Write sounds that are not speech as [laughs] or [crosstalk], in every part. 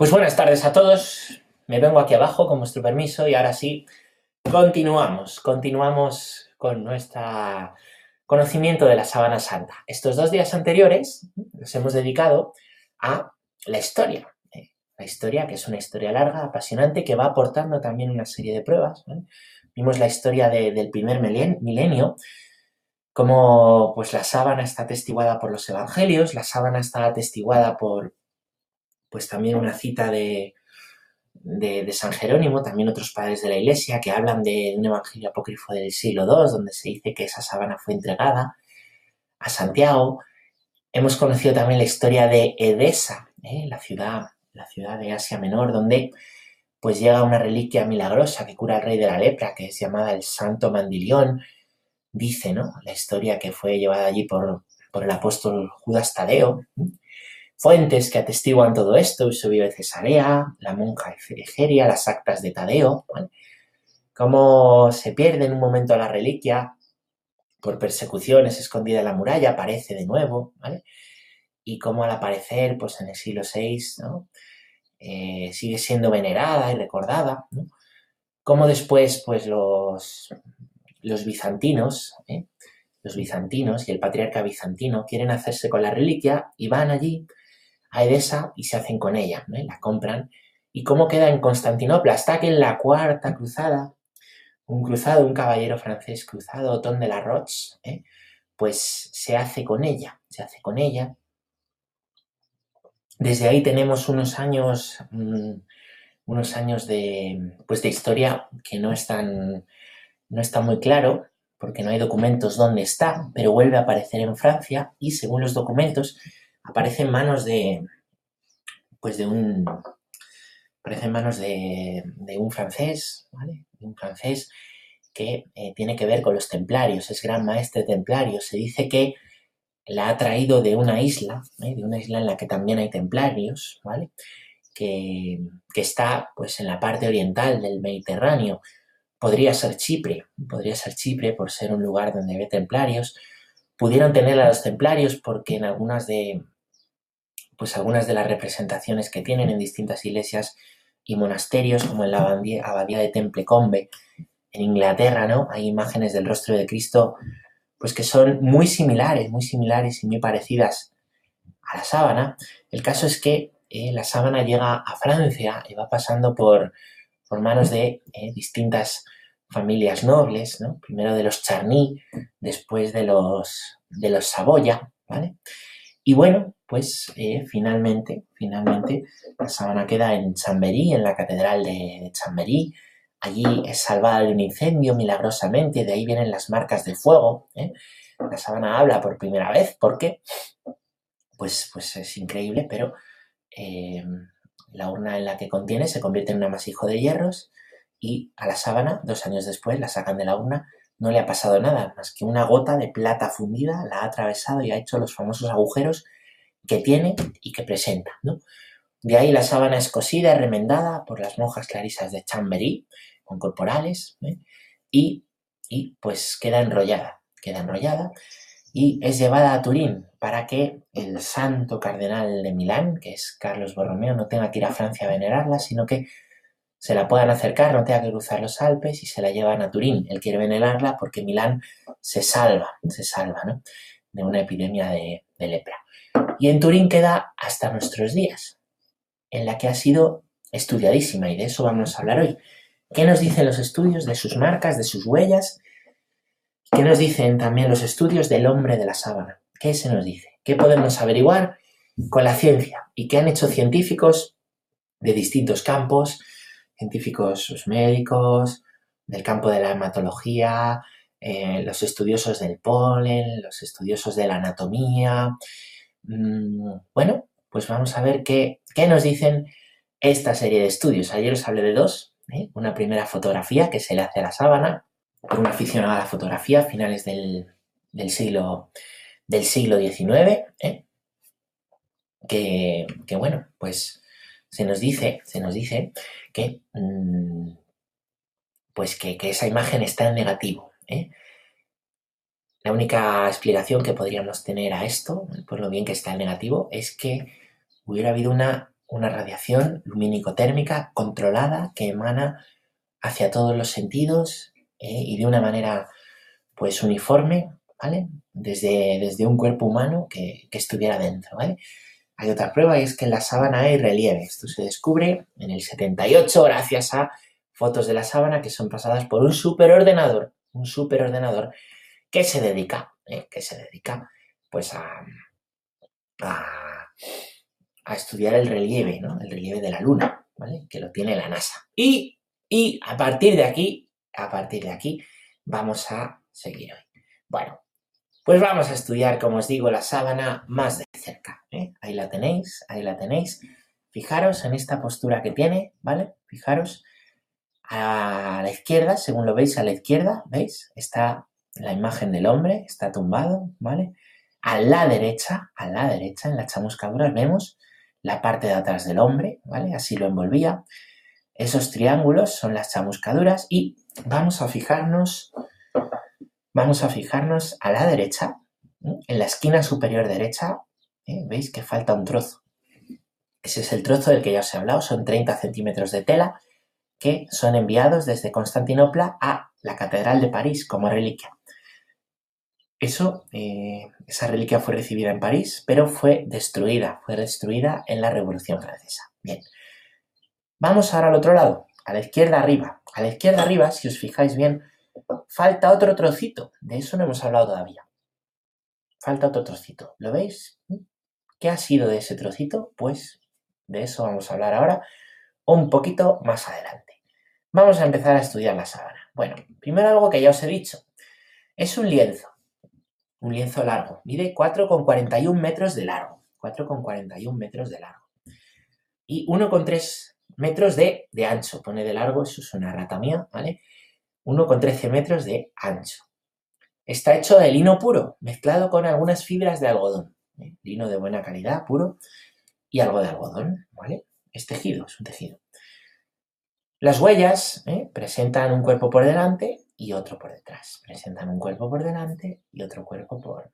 Pues buenas tardes a todos. Me vengo aquí abajo con vuestro permiso y ahora sí, continuamos. Continuamos con nuestro conocimiento de la sábana santa. Estos dos días anteriores nos hemos dedicado a la historia. ¿eh? La historia, que es una historia larga, apasionante, que va aportando también una serie de pruebas. Vimos la historia del primer milenio, cómo pues, la sábana está atestiguada por los evangelios, la sábana está atestiguada por pues también una cita de, de, San Jerónimo, también otros padres de la Iglesia, que hablan de un evangelio apócrifo del siglo II, donde se dice que esa sábana fue entregada a Santiago. Hemos conocido también la historia de Edesa, ¿eh? la, ciudad, la ciudad de Asia Menor, donde pues llega una reliquia milagrosa que cura al rey de la lepra, que es llamada el Santo Mandilión. Dice, ¿no? La historia que fue llevada allí por, por el apóstol Judas Tadeo fuentes que atestiguan todo esto, Eusebio de Cesarea, la monja de Frigeria, las actas de Tadeo, cómo se pierde en un momento la reliquia por persecuciones escondida en la muralla, aparece de nuevo, ¿vale? Y cómo al aparecer, pues en el siglo VI, ¿no? Eh, sigue siendo venerada y recordada. Cómo después, pues los, los bizantinos, ¿eh? los bizantinos y el patriarca bizantino quieren hacerse con la reliquia y van allí a Edesa y se hacen con ella, la compran. ¿Y cómo queda en Constantinopla? Hasta que en la cuarta cruzada, un cruzado, un caballero francés cruzado, Otón de la Roche, ¿eh? pues se hace con ella, se hace con ella. Desde ahí tenemos unos años, mm, unos años de, pues de historia que no están, no está muy claro, porque no hay documentos dónde está, pero vuelve a aparecer en Francia y según los documentos aparece en manos de, pues de un, aparece en manos de, un francés, ¿vale? un francés que eh, tiene que ver con los templarios, es gran maestre templario. Se dice que la ha traído de una isla, ¿eh? de una isla en la que también hay templarios, ¿vale? Que, que, está pues en la parte oriental del Mediterráneo. Podría ser Chipre, podría ser Chipre por ser un lugar donde hay templarios. Pudieron tener a los templarios porque en algunas de, pues algunas de las representaciones que tienen en distintas iglesias y monasterios, como en la abadía, de Temple Combe en Inglaterra, ¿no? Hay imágenes del rostro de Cristo, pues que son muy similares, muy similares y muy parecidas a la sábana. El caso es que eh, la sábana llega a Francia y va pasando por, por manos de eh, distintas familias nobles, ¿no? Primero de los Charny, después de los, de los Saboya, ¿vale? Y bueno, pues eh, finalmente, finalmente, la sábana queda en Chamberí, en la catedral de, Chamberí. Allí es salvada de un incendio milagrosamente, de ahí vienen las marcas de fuego. ¿eh? La sábana habla por primera vez, ¿por qué? Pues, pues es increíble, pero eh, la urna en la que contiene se convierte en un amasijo de hierros y a la sábana, dos años después, la sacan de la urna no le ha pasado nada, más que una gota de plata fundida la ha atravesado y ha hecho los famosos agujeros que tiene y que presenta. De ahí la sábana es cosida y remendada por las monjas clarisas de Chamberí, con corporales, ¿eh? y, y pues queda enrollada, queda enrollada y es llevada a Turín para que el santo cardenal de Milán, que es Carlos Borromeo, no tenga que ir a Francia a venerarla, sino que se la puedan acercar, no tenga que cruzar los Alpes y se la llevan a Turín. Él quiere venerarla porque Milán se salva, se salva, ¿no? De una epidemia de, lepra. Y en Turín queda hasta nuestros días, en la que ha sido estudiadísima y de eso vamos a hablar hoy. ¿Qué nos dicen los estudios de sus marcas, de sus huellas? ¿Qué nos dicen también los estudios del hombre de la sábana? ¿Qué se nos dice? ¿Qué podemos averiguar con la ciencia? ¿Y qué han hecho científicos de distintos campos? científicos médicos, del campo de la hematología, eh, los estudiosos del polen, los estudiosos de la anatomía. Mm, bueno, pues vamos a ver qué, nos dicen esta serie de estudios. Ayer os hablé de dos. ¿eh? Una primera fotografía que se le hace a la sábana por un aficionado a la fotografía a finales del, siglo, del siglo XIX. ¿eh? Que, que, bueno, pues se nos dice, se nos dice que, mm, pues que, esa imagen está en negativo. ¿eh? La única explicación que podríamos tener a esto, por lo bien que está en negativo, es que hubiera habido una, una radiación lumínico-térmica controlada que emana hacia todos los sentidos eh, y de una manera pues uniforme, ¿vale? Desde, desde un cuerpo humano que, que, estuviera dentro, ¿vale? Hay otra prueba y es que en la sábana hay relieve. Esto se descubre en el 78 gracias a fotos de la sábana que son pasadas por un superordenador, un superordenador que se dedica, ¿eh? que se dedica pues a, a, a, estudiar el relieve, ¿no? El relieve de la Luna, ¿vale? Que lo tiene la NASA. Y, y a partir de aquí, a partir de aquí, vamos a seguir hoy. Bueno, pues vamos a estudiar, como os digo, la sábana más de cerca. ¿eh? Ahí la tenéis, ahí la tenéis. Fijaros en esta postura que tiene, ¿vale? Fijaros a la izquierda, según lo veis a la izquierda, ¿veis? Está la imagen del hombre, está tumbado, ¿vale? A la derecha, a la derecha, en la chamuscadura, vemos la parte de atrás del hombre, ¿vale? Así lo envolvía. Esos triángulos son las chamuscaduras y vamos a fijarnos, vamos a fijarnos a la derecha, en la esquina superior derecha, ¿eh? veis que falta un trozo. Ese es el trozo del que ya os he hablado, son 30 centímetros de tela que son enviados desde Constantinopla a la Catedral de París como reliquia. Eso, eh, esa reliquia fue recibida en París, pero fue destruida, fue destruida en la Revolución Francesa. Bien, vamos ahora al otro lado, a la izquierda arriba. A la izquierda arriba, si os fijáis bien, falta otro trocito. De eso no hemos hablado todavía. Falta otro trocito. ¿Lo veis? ¿Qué ha sido de ese trocito? Pues de eso vamos a hablar ahora un poquito más adelante. Vamos a empezar a estudiar la sábana. Bueno, primero algo que ya os he dicho. Es un lienzo un lienzo largo. Mide 4,41 metros de largo. 4,41 metros de largo. Y 1,3 metros de, ancho. Pone de largo, eso es una rata mía, ¿vale? 1,13 metros de ancho. Está hecho de lino puro, mezclado con algunas fibras de algodón. ¿eh? Lino de buena calidad, puro, y algo de algodón, ¿vale? Es tejido, es un tejido. Las huellas ¿eh? presentan un cuerpo por delante y otro por detrás. Presentan un cuerpo por delante y otro cuerpo por,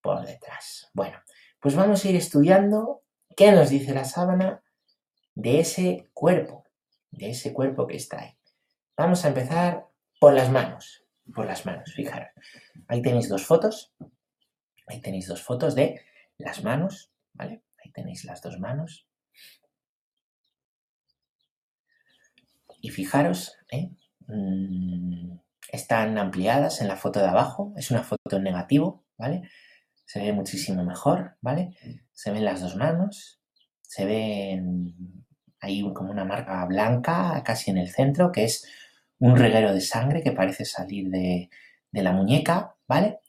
por detrás. Bueno, pues vamos a ir estudiando qué nos dice la sábana de ese cuerpo, de ese cuerpo que está ahí. Vamos a empezar por las manos, por las manos, fijaros. Ahí tenéis dos fotos, ahí tenéis dos fotos de las manos, ¿vale? Ahí tenéis las dos manos. Y fijaros, ¿eh? Mm, están ampliadas en la foto de abajo, es una foto en negativo, ¿vale? Se ve muchísimo mejor, ¿vale? Se ven las dos manos, se ve ahí como una marca blanca casi en el centro, que es un reguero de sangre que parece salir de, de la muñeca, ¿vale?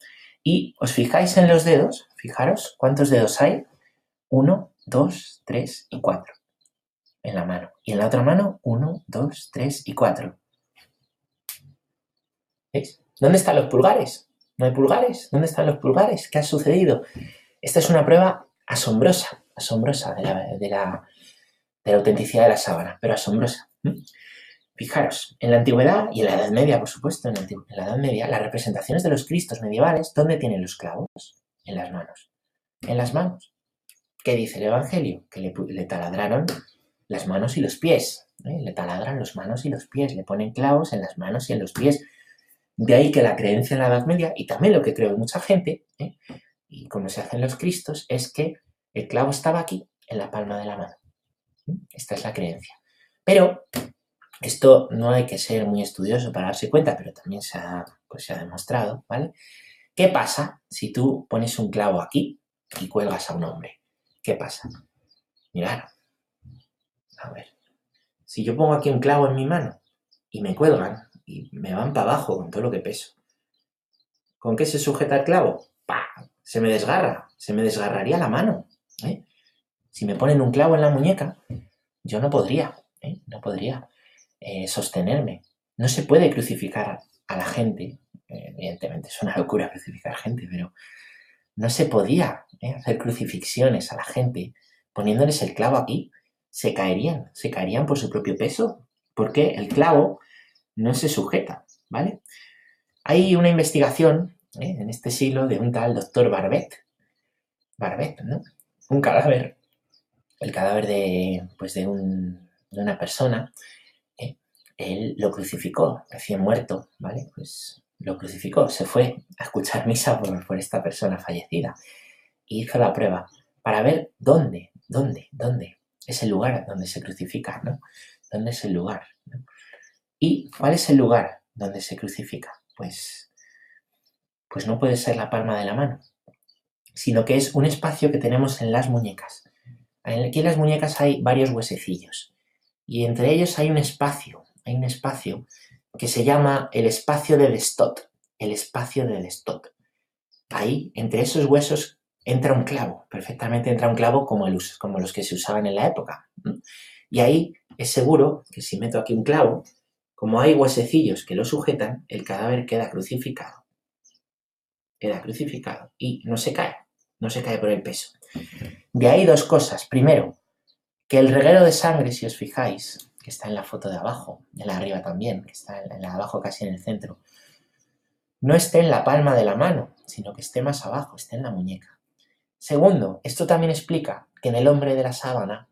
Y os fijáis en los dedos, fijaros cuántos dedos hay, uno, dos, tres y cuatro en la mano. Y en la otra mano, uno, dos, tres y cuatro. ¿Dónde están los pulgares? ¿No hay pulgares? ¿Dónde están los pulgares? ¿Qué ha sucedido? Esta es una prueba asombrosa, asombrosa de la, de la, autenticidad de la sábana, pero asombrosa. Fijaros, en la antigüedad y en la Edad Media, por supuesto, en la, Edad Media, las representaciones de los Cristos medievales, ¿dónde tienen los clavos? En las manos. En las manos. ¿Qué dice el Evangelio? Que le, taladraron las manos y los pies. ¿eh? Le taladran las manos y los pies, le ponen clavos en las manos y en los pies de ahí que la creencia en la Edad Media, y también lo que creo mucha gente, ¿eh? y como se hacen los cristos, es que el clavo estaba aquí, en la palma de la mano. Esta es la creencia. Pero esto no hay que ser muy estudioso para darse cuenta, pero también se ha, pues se ha demostrado, ¿vale? ¿Qué pasa si tú pones un clavo aquí y cuelgas a un hombre? ¿Qué pasa? Mirad, a ver, si yo pongo aquí un clavo en mi mano y me cuelgan, y me van para abajo con todo lo que peso. ¿Con qué se sujeta el clavo? ¡Pah! Se me desgarra, se me desgarraría la mano. ¿eh? Si me ponen un clavo en la muñeca, yo no podría, ¿eh? no podría eh, sostenerme. No se puede crucificar a la gente, evidentemente es una locura crucificar gente, pero no se podía hacer crucifixiones a la gente poniéndoles el clavo aquí. Se caerían, se caerían por su propio peso, porque el clavo no se sujeta, ¿vale? Hay una investigación ¿eh? en este siglo de un tal doctor Barbet, Barbet, ¿no? Un cadáver el cadáver de, pues de, una persona, ¿eh? él lo crucificó, recién muerto, ¿vale? Pues lo crucificó, se fue a escuchar misa por, por esta persona fallecida y hizo la prueba para ver dónde, dónde, dónde es el lugar donde se crucifica, ¿no? ¿Dónde es el lugar? ¿Y cuál es el lugar donde se crucifica? Pues, pues no puede ser la palma de la mano, sino que es un espacio que tenemos en las muñecas. Aquí en las muñecas hay varios huesecillos y entre ellos hay un espacio, hay un espacio que se llama el espacio del stot, el espacio del stot. Ahí, entre esos huesos, entra un clavo, perfectamente entra un clavo como, como los que se usaban en la época. Y ahí es seguro que si meto aquí un clavo, como hay huesecillos que lo sujetan, el cadáver queda crucificado. Queda crucificado y no se cae, no se cae por el peso. De ahí dos cosas. Primero, que el reguero de sangre, si os fijáis, que está en la foto de abajo, en la arriba también, que está en la de abajo casi en el centro, no esté en la palma de la mano, sino que esté más abajo, esté en la muñeca. Segundo, esto también explica que en el hombre de la sábana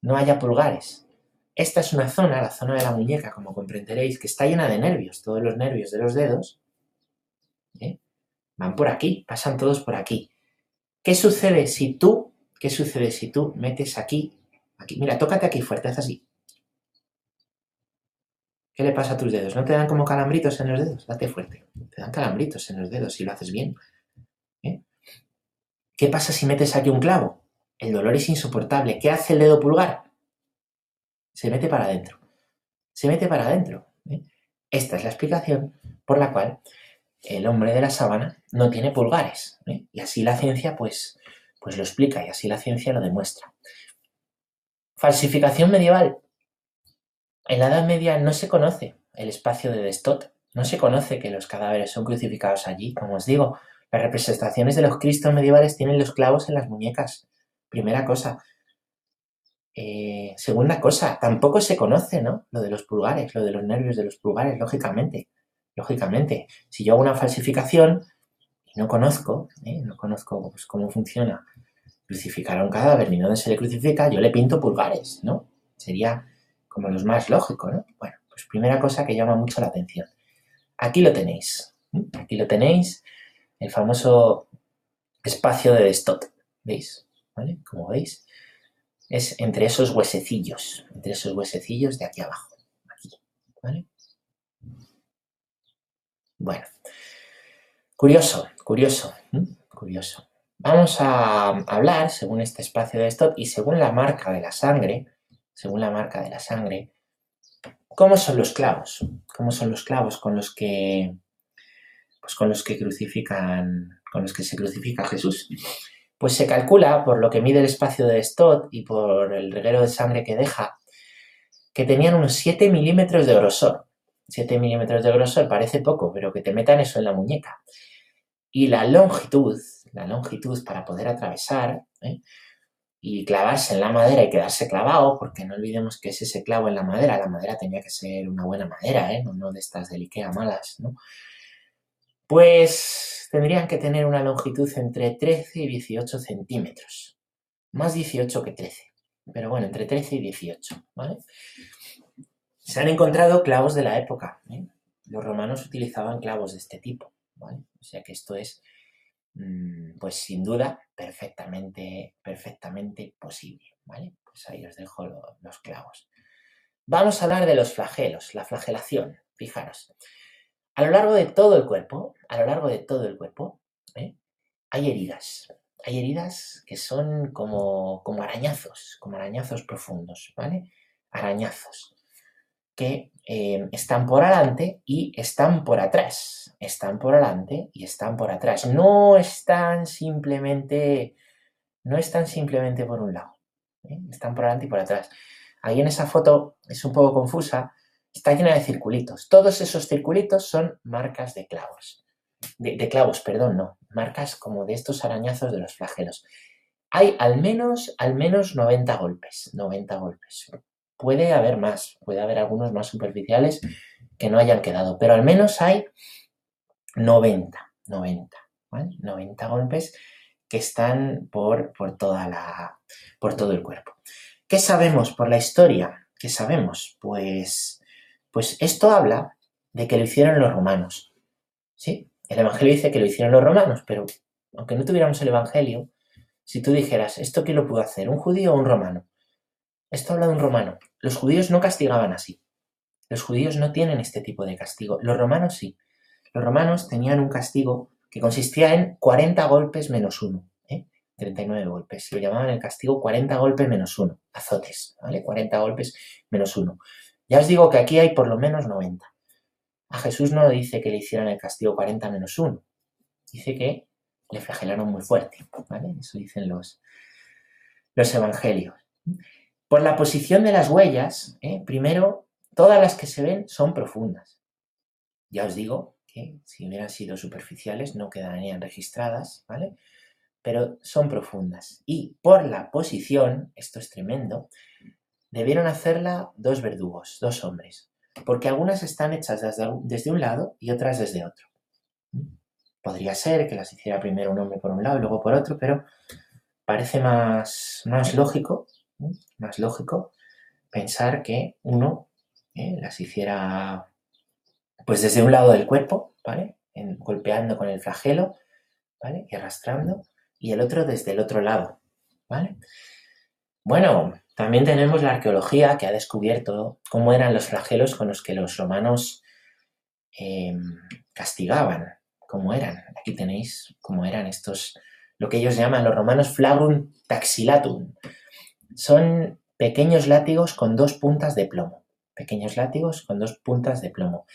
no haya pulgares. Esta es una zona, la zona de la muñeca, como comprenderéis, que está llena de nervios. Todos los nervios de los dedos ¿eh? van por aquí, pasan todos por aquí. ¿Qué sucede si tú, qué sucede si tú metes aquí, aquí, mira, tócate aquí fuerte, haz así. ¿Qué le pasa a tus dedos? ¿No te dan como calambritos en los dedos? Date fuerte. Te dan calambritos en los dedos si lo haces bien. ¿Qué pasa si metes aquí un clavo? El dolor es insoportable. ¿Qué hace el dedo pulgar? Se mete para adentro. Se mete para adentro. ¿eh? Esta es la explicación por la cual el hombre de la sábana no tiene pulgares. ¿eh? Y así la ciencia pues, pues lo explica y así la ciencia lo demuestra. Falsificación medieval. En la Edad Media no se conoce el espacio de Destot. No se conoce que los cadáveres son crucificados allí. Como os digo, las representaciones de los cristos medievales tienen los clavos en las muñecas. Primera cosa. Eh, segunda cosa, tampoco se conoce, ¿no? Lo de los pulgares, lo de los nervios de los pulgares, lógicamente. Lógicamente, si yo hago una falsificación y no conozco, ¿eh? no conozco pues, cómo funciona crucificar a un cadáver ni dónde se le crucifica, yo le pinto pulgares, ¿no? Sería como los más lógicos, ¿no? Bueno, pues primera cosa que llama mucho la atención. Aquí lo tenéis. Aquí lo tenéis el famoso espacio de Destot. ¿Veis? ¿Vale? Como veis, es entre esos huesecillos, entre esos huesecillos de aquí abajo. Aquí. ¿Vale? Bueno. Curioso, curioso, curioso. Vamos a hablar, según este espacio de Stott y según la marca de la sangre, según la marca de la sangre, cómo son los clavos, cómo son los clavos con los que pues con los que crucifican, con los que se crucifica Jesús. Pues se calcula, por lo que mide el espacio de Stott y por el reguero de sangre que deja, que tenían unos 7 milímetros de grosor. 7 milímetros de grosor parece poco, pero que te metan eso en la muñeca. Y la longitud, la longitud para poder atravesar ¿eh? y clavarse en la madera y quedarse clavado, porque no olvidemos que es ese clavo en la madera, la madera tenía que ser una buena madera, ¿eh? no, no de estas de Ikea malas, ¿no? Pues tendrían que tener una longitud entre 13 y 18 centímetros. Más 18 que 13. Pero bueno, entre 13 y 18, ¿vale? Se han encontrado clavos de la época. ¿eh? Los romanos utilizaban clavos de este tipo, ¿vale? O sea que esto es, mm, pues sin duda, perfectamente, perfectamente posible, ¿vale? Pues ahí os dejo los clavos. Vamos a hablar de los flagelos, la flagelación. Fijaros. A lo largo de todo el cuerpo, a lo largo de todo el cuerpo, ¿eh? hay heridas. Hay heridas que son como, como arañazos, como arañazos profundos, ¿vale? Arañazos que eh, están por adelante y están por atrás. Están por adelante y están por atrás. No están simplemente, no están simplemente por un lado. ¿eh? Están por adelante y por atrás. Ahí en esa foto es un poco confusa está llena de circulitos. Todos esos circulitos son marcas de clavos. De, clavos, perdón, no. Marcas como de estos arañazos de los flagelos. Hay al menos, al menos 90 golpes. 90 golpes. Puede haber más, puede haber algunos más superficiales que no hayan quedado, pero al menos hay 90, 90, ¿vale? 90 golpes que están por, por, toda la, por todo el cuerpo. ¿Qué sabemos por la historia? ¿Qué sabemos? Pues, pues esto habla de que lo hicieron los romanos. ¿Sí? El Evangelio dice que lo hicieron los romanos, pero aunque no tuviéramos el Evangelio, si tú dijeras, ¿esto quién lo pudo hacer? ¿Un judío o un romano? Esto habla de un romano. Los judíos no castigaban así. Los judíos no tienen este tipo de castigo. Los romanos sí. Los romanos tenían un castigo que consistía en 40 golpes menos uno. 39 ¿eh? golpes. Lo llamaban el castigo 40 golpes menos uno. Azotes, ¿vale? 40 golpes menos uno. Ya os digo que aquí hay por lo menos 90. A Jesús no dice que le hicieran el castigo 40 menos uno. Dice que le flagelaron muy fuerte, ¿vale? Eso dicen los, los evangelios. Por la posición de las huellas, ¿eh? primero, todas las que se ven son profundas. Ya os digo que si hubieran sido superficiales no quedarían registradas, ¿vale? Pero son profundas. Y por la posición, esto es tremendo, debieron hacerla dos verdugos, dos hombres, porque algunas están hechas desde, un lado y otras desde otro. Podría ser que las hiciera primero un hombre por un lado y luego por otro, pero parece más, más lógico, más lógico pensar que uno eh, las hiciera pues desde un lado del cuerpo, ¿vale? golpeando con el flagelo, ¿vale? Y arrastrando, y el otro desde el otro lado, ¿vale? Bueno, también tenemos la arqueología que ha descubierto cómo eran los flagelos con los que los romanos em, castigaban cómo eran. Aquí tenéis cómo eran estos, lo que ellos llaman los romanos flagrum taxilatum. Son pequeños látigos con dos puntas de plomo. Pequeños látigos con dos puntas de plomo.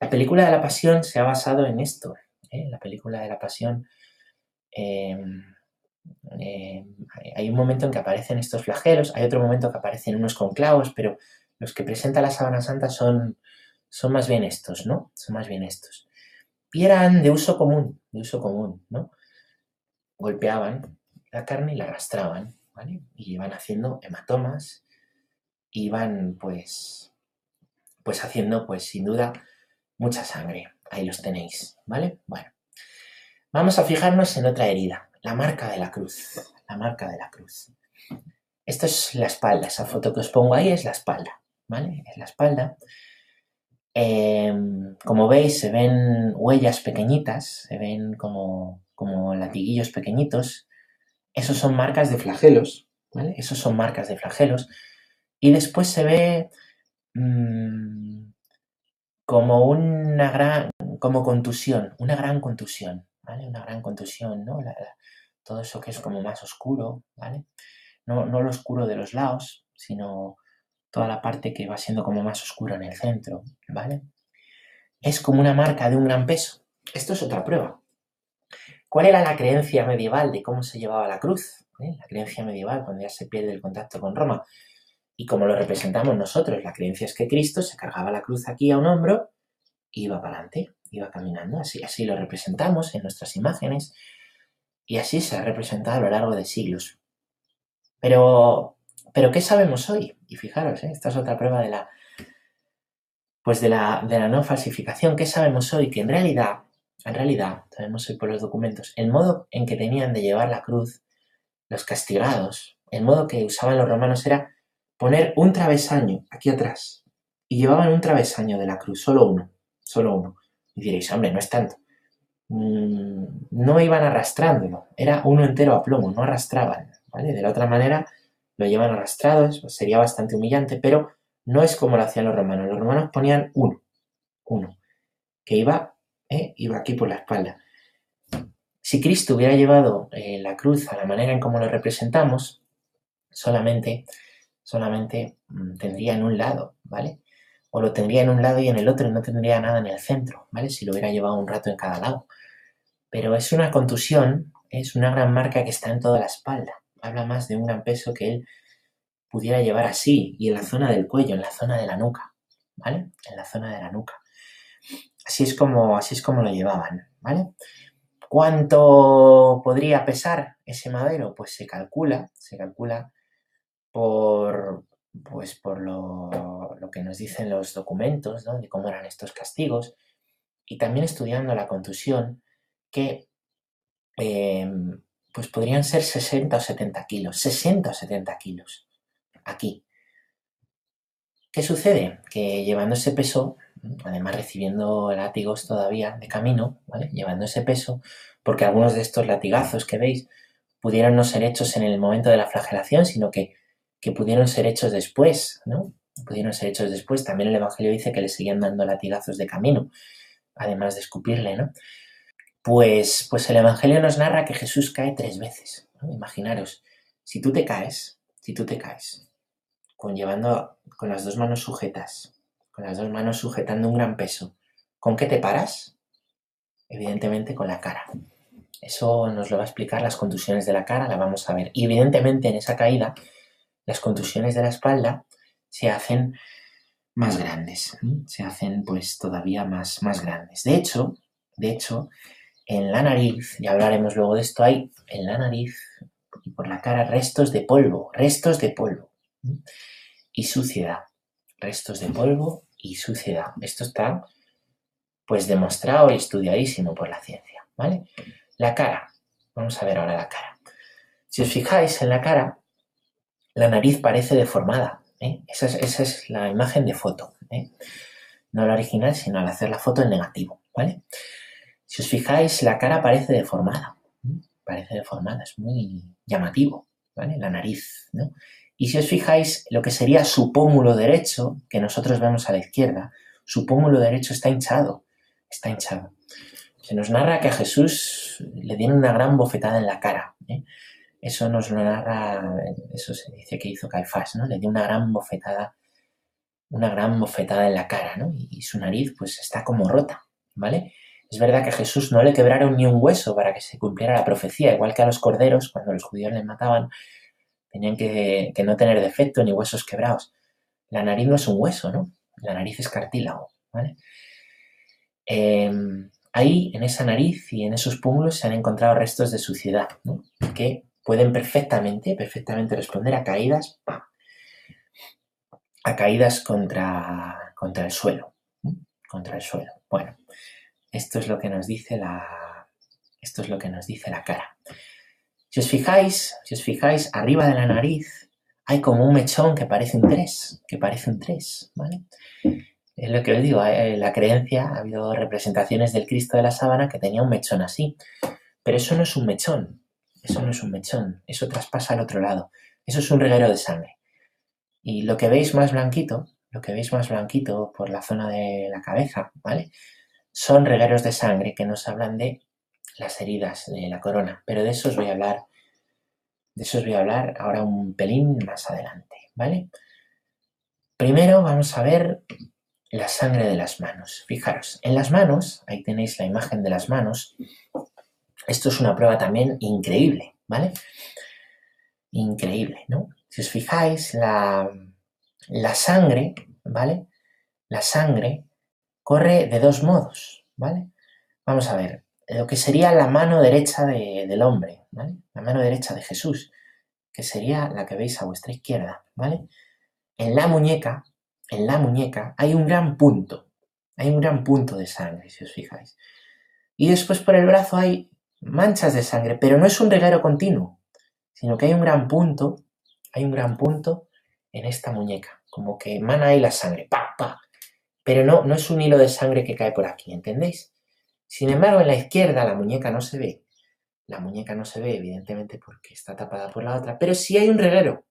La película de la pasión se ha basado en esto. ¿eh? La película de la pasión. Em, em, hay un momento en que aparecen estos flagelos, hay otro momento que aparecen unos con clavos, pero los que presenta la sábana santa son, son más bien estos, ¿no? Son más bien estos y eran de uso común, de uso común, ¿no? Golpeaban la carne y la arrastraban, ¿vale? Y iban haciendo hematomas, iban pues, pues haciendo pues sin duda mucha sangre. Ahí los tenéis, ¿vale? Bueno, vamos a fijarnos en otra herida, la marca de la cruz, la marca de la cruz. Esto es la espalda, esa foto que os pongo ahí es la espalda, ¿vale? Es la espalda. Em, como veis, se ven huellas pequeñitas, se ven como, como latiguillos pequeñitos. Esos son marcas de flagelos, ¿vale? Esos son marcas de flagelos. Y después se ve mm, como una gran, como contusión, una gran contusión, ¿vale? Una gran contusión, ¿no? Todo eso que es como más oscuro, ¿vale? No, no lo oscuro de los lados, sino toda la parte que va siendo como más oscura en el centro, ¿vale? Es como una marca de un gran peso. Esto es otra prueba. ¿Cuál era la creencia medieval de cómo se llevaba la cruz? ¿Eh? La creencia medieval, cuando ya se pierde el contacto con Roma. Y como lo representamos nosotros, la creencia es que Cristo se cargaba la cruz aquí a un hombro y iba para adelante, iba caminando. Así, así lo representamos en nuestras imágenes y así se ha representado a lo largo de siglos. Pero pero ¿qué sabemos hoy? Y fijaros, ¿eh? esta es otra prueba de la, pues de la, de la no falsificación. ¿Qué sabemos hoy? Que en realidad, en realidad, sabemos hoy por los documentos, el modo en que tenían de llevar la cruz los castigados, el modo que usaban los romanos era poner un travesaño aquí atrás. Y llevaban un travesaño de la cruz, solo uno, solo uno. Y diréis, hombre, no es tanto. Mm, no iban arrastrándolo, era uno entero a plomo, no arrastraban. ¿vale? De la otra manera, lo llevan arrastrados, pues sería bastante humillante, pero no es como lo hacían los romanos. Los romanos ponían uno, uno, que iba, eh, iba aquí por la espalda. Si Cristo hubiera llevado eh, la cruz a la manera en como lo representamos, solamente, solamente mm, tendría en un lado, ¿vale? O lo tendría en un lado y en el otro y no tendría nada en el centro, ¿vale? Si lo hubiera llevado un rato en cada lado. Pero es una contusión, es una gran marca que está en toda la espalda habla más de un gran peso que él pudiera llevar así y en la zona del cuello, en la zona de la nuca, ¿vale? En la zona de la nuca. Así es como, así es como lo llevaban, ¿vale? ¿Cuánto podría pesar ese madero? Pues se calcula, se calcula por, pues por lo, lo que nos dicen los documentos, ¿no? De cómo eran estos castigos y también estudiando la contusión que em, pues podrían ser 60 o 70 kilos, 60 o 70 kilos, aquí. ¿Qué sucede? Que llevando ese peso, además recibiendo látigos todavía de camino. Llevando ese peso, porque algunos de estos latigazos que veis pudieron no ser hechos en el momento de la flagelación, sino que, que pudieron ser hechos después, ¿no? Pudieron ser hechos después. También el Evangelio dice que le seguían dando latigazos de camino, además de escupirle, ¿no? Pues, pues el Evangelio nos narra que Jesús cae tres veces. Imaginaros, si tú te caes, si tú te caes, con llevando con las dos manos sujetas, con las dos manos sujetando un gran peso, ¿con qué te paras? Evidentemente con la cara. Eso nos lo va a explicar las contusiones de la cara, la vamos a ver. Y evidentemente en esa caída, las contusiones de la espalda se hacen más grandes, se hacen pues todavía más, más grandes. De hecho, de hecho, en la nariz, ya hablaremos luego de esto, hay en la nariz y por la cara restos de polvo, restos de polvo y suciedad, restos de polvo y suciedad. Esto está pues demostrado y estudiadísimo por la ciencia, ¿vale? La cara, vamos a ver ahora la cara. Si os fijáis en la cara, la nariz parece deformada, ¿eh? esa, es, la imagen de foto, ¿eh? no la original, sino al hacer la foto en negativo, ¿vale? Si os fijáis, la cara parece deformada. Parece deformada, es muy llamativo, ¿vale? La nariz, ¿no? Y si os fijáis, lo que sería su pómulo derecho, que nosotros vemos a la izquierda, su pómulo derecho está hinchado, está hinchado. Se nos narra que a Jesús le dieron una gran bofetada en la cara. ¿eh? Eso nos lo narra, eso se dice que hizo Caifás, ¿no? Le dio una gran bofetada, una gran bofetada en la cara, ¿no? Y su nariz, pues, está como rota, ¿vale? Es verdad que a Jesús no le quebraron ni un hueso para que se cumpliera la profecía, igual que a los corderos, cuando los judíos les mataban, tenían que, no tener defecto ni huesos quebrados. La nariz no es un hueso, ¿no? La nariz es cartílago, ¿vale? Em, ahí, en esa nariz y en esos pómulos se han encontrado restos de suciedad, ¿no? Que pueden perfectamente, perfectamente responder a caídas, a caídas contra, contra el suelo, contra el suelo. Bueno, esto es lo que nos dice la, esto es lo que nos dice la cara. Si os fijáis, si os fijáis, arriba de la nariz hay como un mechón que parece un 3, que parece un 3, ¿vale? Es lo que os digo, eh, la creencia, ha habido representaciones del Cristo de la sábana que tenía un mechón así, pero eso no es un mechón, eso no es un mechón, eso traspasa al otro lado, eso es un reguero de sangre. Y lo que veis más blanquito, lo que veis más blanquito por la zona de la cabeza, ¿vale? son regueros de sangre que nos hablan de las heridas de la corona, pero de eso os voy a hablar, de eso os voy a hablar ahora un pelín más adelante, ¿vale? Primero vamos a ver la sangre de las manos. Fijaros, en las manos, ahí tenéis la imagen de las manos. Esto es una prueba también increíble, ¿vale? Increíble, ¿no? Si os fijáis, la, la sangre, ¿vale? La sangre corre de dos modos, ¿vale? Vamos a ver, lo que sería la mano derecha del hombre, ¿vale? La mano derecha de Jesús, que sería la que veis a vuestra izquierda, ¿vale? En la muñeca, en la muñeca hay un gran punto, hay un gran punto de sangre, si os fijáis. Y después por el brazo hay manchas de sangre, pero no es un reguero continuo, sino que hay un gran punto, hay un gran punto en esta muñeca, como que emana ahí la sangre, pa, pa, pero no, no es un hilo de sangre que cae por aquí, ¿entendéis? Sin embargo, en la izquierda la muñeca no se ve. La muñeca no se ve, evidentemente, porque está tapada por la otra, pero sí hay un reguero.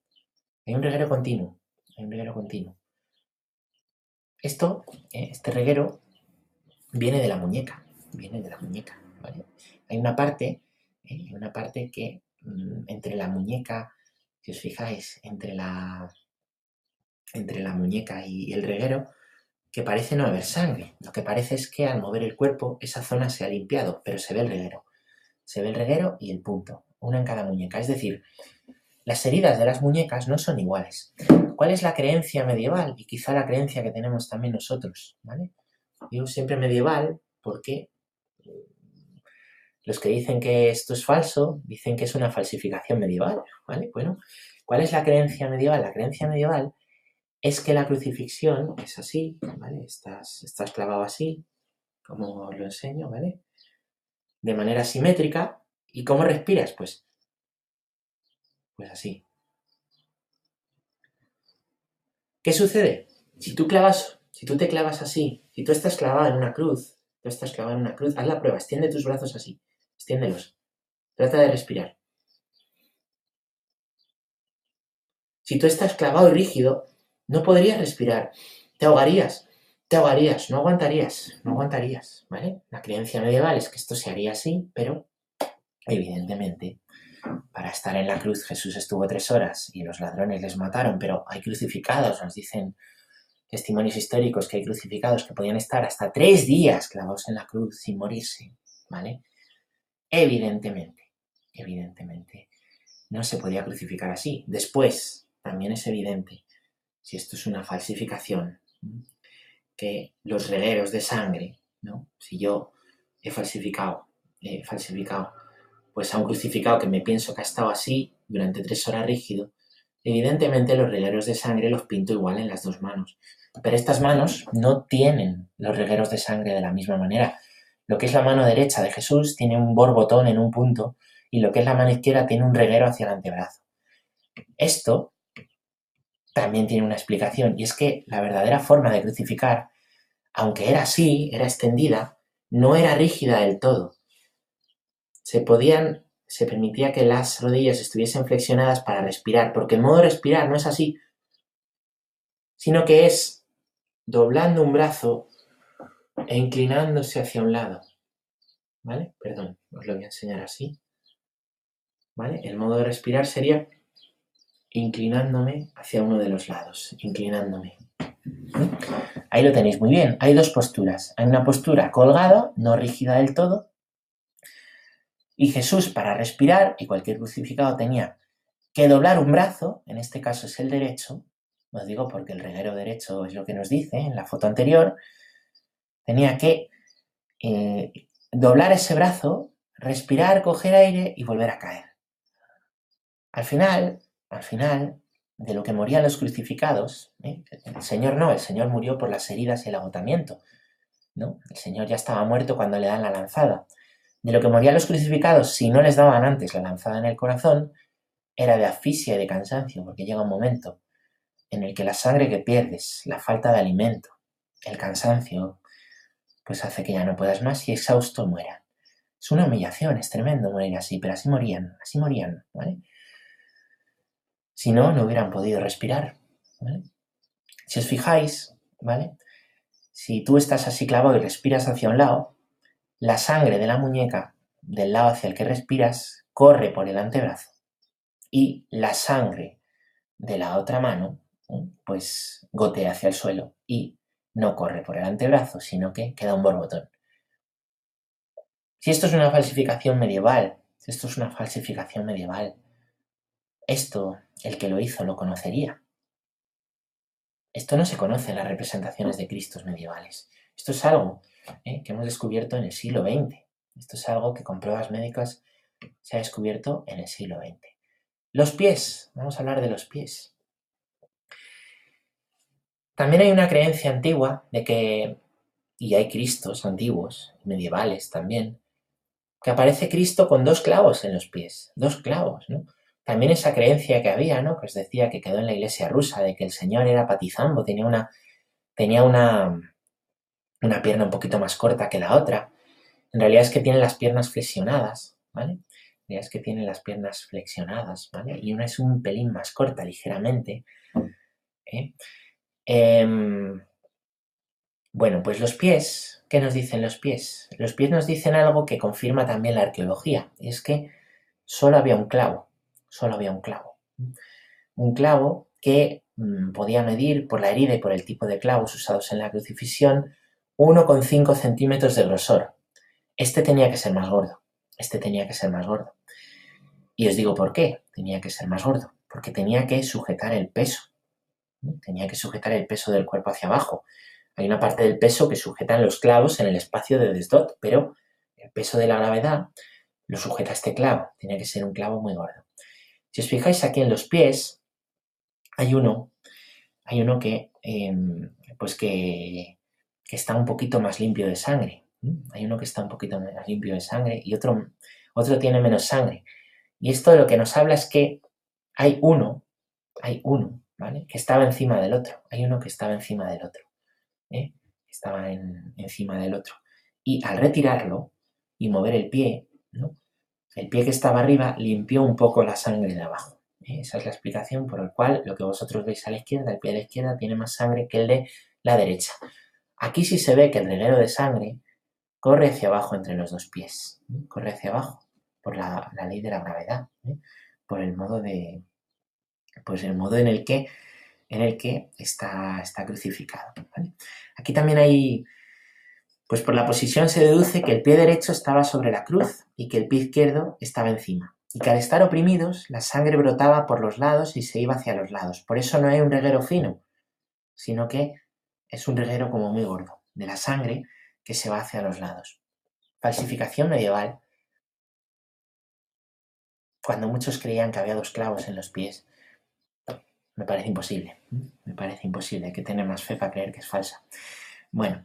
Hay un reguero continuo. Hay un reguero continuo. Esto, eh, este reguero, viene de la muñeca. Viene de la muñeca, Hay una parte, eh, una parte que mm, entre la muñeca, si os fijáis, entre la, entre la muñeca y el reguero, que parece no haber sangre. Lo que parece es que al mover el cuerpo esa zona se ha limpiado, pero se ve el reguero. Se ve el reguero y el punto, una en cada muñeca. Es decir, las heridas de las muñecas no son iguales. ¿Cuál es la creencia medieval? Y quizá la creencia que tenemos también nosotros, ¿vale? Digo siempre medieval porque los que dicen que esto es falso dicen que es una falsificación medieval, ¿vale? Bueno, ¿cuál es la creencia medieval? La creencia medieval es que la crucifixión es así, ¿vale? Estás, estás clavado así, como os lo enseño, ¿vale? De manera simétrica. ¿Y cómo respiras? Pues Pues así. ¿Qué sucede? Si tú clavas, si tú te clavas así, si tú estás clavado en una cruz, tú estás clavado en una cruz, haz la prueba, extiende tus brazos así, extiéndelos. Trata de respirar. Si tú estás clavado y rígido, no podrías respirar, te ahogarías, te ahogarías, no aguantarías, no aguantarías, ¿vale? La creencia medieval es que esto se haría así, pero evidentemente para estar en la cruz Jesús estuvo tres horas y los ladrones les mataron, pero hay crucificados, nos dicen testimonios históricos que hay crucificados que podían estar hasta tres días clavados en la cruz sin morirse, ¿vale? Evidentemente, evidentemente, no se podía crucificar así. Después, también es evidente, si esto es una falsificación, que los regueros de sangre, ¿no? Si yo he falsificado, he falsificado pues a un crucificado que me pienso que ha estado así durante tres horas rígido, evidentemente los regueros de sangre los pinto igual en las dos manos. Pero estas manos no tienen los regueros de sangre de la misma manera. Lo que es la mano derecha de Jesús tiene un borbotón en un punto y lo que es la mano izquierda tiene un reguero hacia el antebrazo. Esto también tiene una explicación y es que la verdadera forma de crucificar, aunque era así, era extendida, no era rígida del todo se podían, se permitía que las rodillas estuviesen flexionadas para respirar, porque el modo de respirar no es así, sino que es doblando un brazo e inclinándose hacia un lado. ¿Vale? Perdón, os lo voy a enseñar así. ¿Vale? El modo de respirar sería inclinándome hacia uno de los lados, inclinándome. Ahí lo tenéis muy bien. Hay dos posturas. Hay una postura colgada, no rígida del todo, y Jesús para respirar, y cualquier crucificado tenía que doblar un brazo, en este caso es el derecho, os digo porque el reguero derecho es lo que nos dice en la foto anterior, tenía que eh, doblar ese brazo, respirar, coger aire y volver a caer. Al final, al final, de lo que morían los crucificados, ¿eh? el Señor no, el Señor murió por las heridas y el agotamiento. ¿no? El Señor ya estaba muerto cuando le dan la lanzada de lo que morían los crucificados si no les daban antes la lanzada en el corazón, era de asfixia y de cansancio, porque llega un momento en el que la sangre que pierdes, la falta de alimento, el cansancio, pues hace que ya no puedas más y exhausto muera. Es una humillación, es tremendo morir así, pero así morían, así morían, ¿vale? Si no, no hubieran podido respirar, ¿vale? Si os fijáis, ¿vale? Si tú estás así clavado y respiras hacia un lado, la sangre de la muñeca, del lado hacia el que respiras, corre por el antebrazo y la sangre de la otra mano, pues gotea hacia el suelo y no corre por el antebrazo, sino que queda un borbotón. Si esto es una falsificación medieval, si esto es una falsificación medieval, esto el que lo hizo lo conocería. Esto no se conoce en las representaciones de Cristos medievales. Esto es algo ¿eh? que hemos descubierto en el siglo XX. Esto es algo que con pruebas médicas se ha descubierto en el siglo XX. Los pies, vamos a hablar de los pies. También hay una creencia antigua de que, y hay cristos antiguos, medievales también, que aparece Cristo con dos clavos en los pies, dos clavos, ¿no? También esa creencia que había, ¿no? Que os decía que quedó en la iglesia rusa, de que el Señor era patizambo, tenía una, tenía una, una pierna un poquito más corta que la otra. En realidad es que tiene las piernas flexionadas, ¿vale? En realidad es que tiene las piernas flexionadas, ¿vale? Y una es un pelín más corta, ligeramente. ¿eh? Em, bueno, pues los pies, ¿qué nos dicen los pies? Los pies nos dicen algo que confirma también la arqueología, y es que solo había un clavo, solo había un clavo. Un clavo que mm, podía medir por la herida y por el tipo de clavos usados en la crucifixión 1,5 centímetros de grosor. Este tenía que ser más gordo. Este tenía que ser más gordo. Y os digo por qué tenía que ser más gordo. Porque tenía que sujetar el peso. Tenía que sujetar el peso del cuerpo hacia abajo. Hay una parte del peso que sujetan los clavos en el espacio de desdot, pero el peso de la gravedad lo sujeta este clavo. Tenía que ser un clavo muy gordo. Si os fijáis aquí en los pies, hay uno, hay uno que, em, pues que, que está un poquito más limpio de sangre. Hay uno que está un poquito más limpio de sangre y otro, otro tiene menos sangre. Y esto lo que nos habla es que hay uno, hay uno, ¿vale? Que estaba encima del otro. Hay uno que estaba encima del otro. ¿eh? Estaba encima del otro. Y al retirarlo y mover el pie, ¿no? El pie que estaba arriba limpió un poco la sangre de abajo. ¿eh? Esa es la explicación por la cual lo que vosotros veis a la izquierda, el pie de la izquierda tiene más sangre que el de la derecha. Aquí sí se ve que el reguero de sangre corre hacia abajo entre los dos pies, corre hacia abajo por la, ley de la gravedad, ¿eh? por el modo de, pues el modo en el que, en el que está, está crucificado. Aquí también hay, pues por la posición se deduce que el pie derecho estaba sobre la cruz y que el pie izquierdo estaba encima. Y que al estar oprimidos, la sangre brotaba por los lados y se iba hacia los lados. Por eso no hay un reguero fino, sino que es un reguero como muy gordo, de la sangre que se va hacia los lados. Falsificación medieval. Cuando muchos creían que había dos clavos en los pies, me parece imposible. Me parece imposible. Que tener más fe para creer que es falsa. Bueno,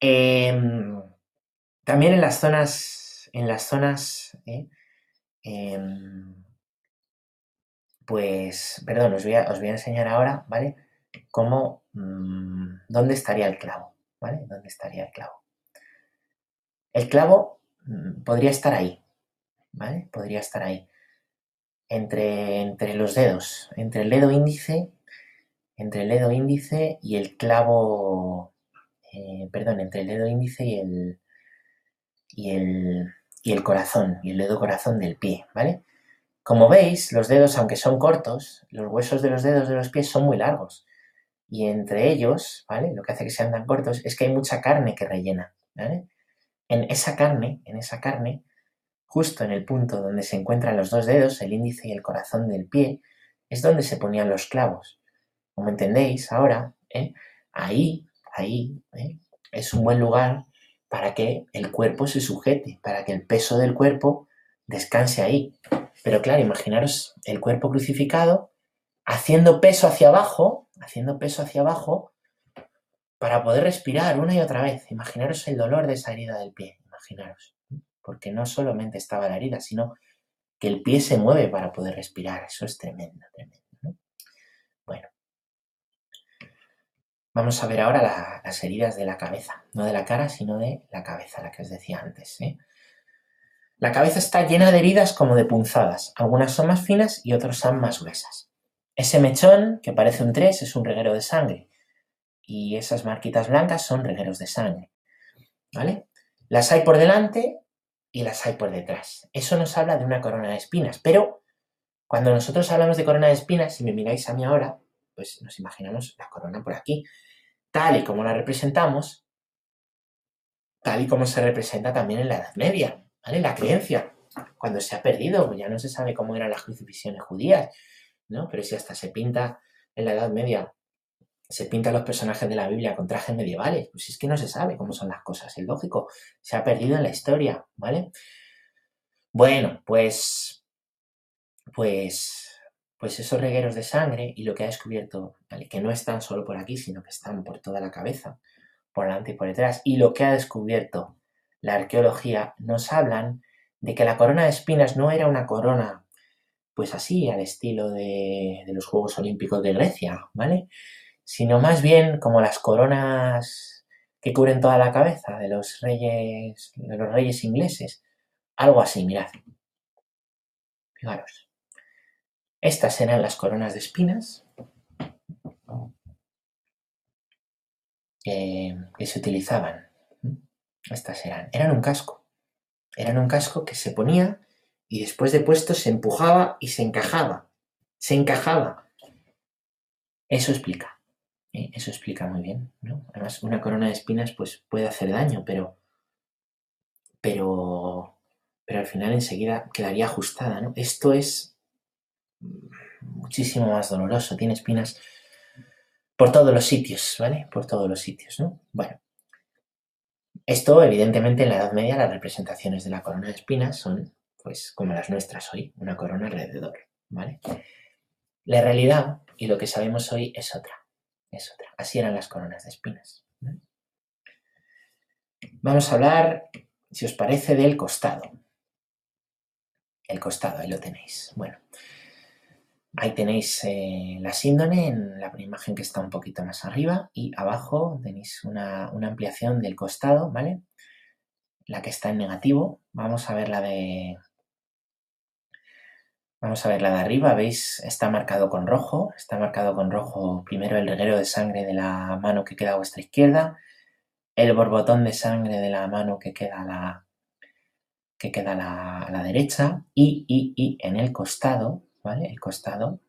em, también en las zonas, en las zonas, eh, em, pues, perdón, os voy, a, os voy, a, enseñar ahora, ¿vale? Cómo, mm, dónde estaría el clavo, ¿vale? ¿Dónde estaría el clavo? El clavo mm, podría estar ahí, ¿vale? Podría estar ahí. Entre, entre los dedos, entre el dedo índice, entre el dedo índice y el clavo, eh, perdón, entre el dedo índice y el, y el, y el corazón, y el dedo corazón del pie, ¿vale? Como veis, los dedos, aunque son cortos, los huesos de los dedos de los pies son muy largos. Y entre ellos, ¿vale? Lo que hace que sean tan cortos es que hay mucha carne que rellena, ¿vale? En esa carne, en esa carne, justo en el punto donde se encuentran los dos dedos, el índice y el corazón del pie, es donde se ponían los clavos. Como entendéis ahora, ¿eh? ahí, ahí, ¿eh? es un buen lugar para que el cuerpo se sujete, para que el peso del cuerpo descanse ahí. Pero claro, imaginaros el cuerpo crucificado haciendo peso hacia abajo, haciendo peso hacia abajo, para poder respirar una y otra vez. Imaginaros el dolor de esa herida del pie, imaginaros. Porque no solamente estaba la herida, sino que el pie se mueve para poder respirar. Eso es tremendo, tremendo. Bueno, vamos a ver ahora las heridas de la cabeza. No de la cara, sino de la cabeza, la que os decía antes. ¿eh? La cabeza está llena de heridas como de punzadas. Algunas son más finas y otras son más gruesas. Ese mechón, que parece un 3, es un reguero de sangre y esas marquitas blancas son regueros de sangre. ¿Vale? Las hay por delante y las hay por detrás. Eso nos habla de una corona de espinas. Pero cuando nosotros hablamos de corona de espinas, si me miráis a mí ahora, pues nos imaginamos la corona por aquí. Tal y como la representamos, tal y como se representa también en la Edad Media, ¿vale? La creencia. Cuando se ha perdido, ya no se sabe cómo eran las crucifixiones judías, ¿no? Pero si hasta se pinta en la Edad Media se pintan los personajes de la Biblia con trajes medievales. Pues es que no se sabe cómo son las cosas, es lógico. Se ha perdido en la historia, ¿vale? Bueno, pues. Pues. Pues esos regueros de sangre y lo que ha descubierto, ¿vale? que no están solo por aquí, sino que están por toda la cabeza, por delante y por detrás, y lo que ha descubierto la arqueología, nos hablan de que la corona de espinas no era una corona, pues así, al estilo de, de los Juegos Olímpicos de Grecia, ¿vale? Sino más bien como las coronas que cubren toda la cabeza de los reyes, de los reyes ingleses. Algo así, mirad. Fijaros. Estas eran las coronas de espinas que, que se utilizaban. Estas eran. Eran un casco. Eran un casco que se ponía y después de puesto se empujaba y se encajaba. Se encajaba. Eso explica. Eh, eso explica muy bien, ¿no? Además, una corona de espinas pues, puede hacer daño, pero, pero, pero al final enseguida quedaría ajustada, ¿no? Esto es muchísimo más doloroso, tiene espinas por todos los sitios, ¿vale? Por todos los sitios, ¿no? Bueno, esto evidentemente en la Edad Media las representaciones de la corona de espinas son pues como las nuestras hoy, una corona alrededor, ¿vale? La realidad y lo que sabemos hoy es otra es otra. Así eran las coronas de espinas. Vamos a hablar, si os parece, del costado. El costado, ahí lo tenéis. Bueno, Ahí tenéis eh, la síndone en la imagen que está un poquito más arriba y abajo tenéis una, una, ampliación del costado, ¿vale? La que está en negativo. Vamos a ver la de... Vamos a ver la de arriba, ¿veis? Está marcado con rojo. Está marcado con rojo primero el reguero de sangre de la mano que queda a vuestra izquierda, el borbotón de sangre de la mano que queda a la, que queda a la, derecha y, y, y en el costado ¿vale? El costado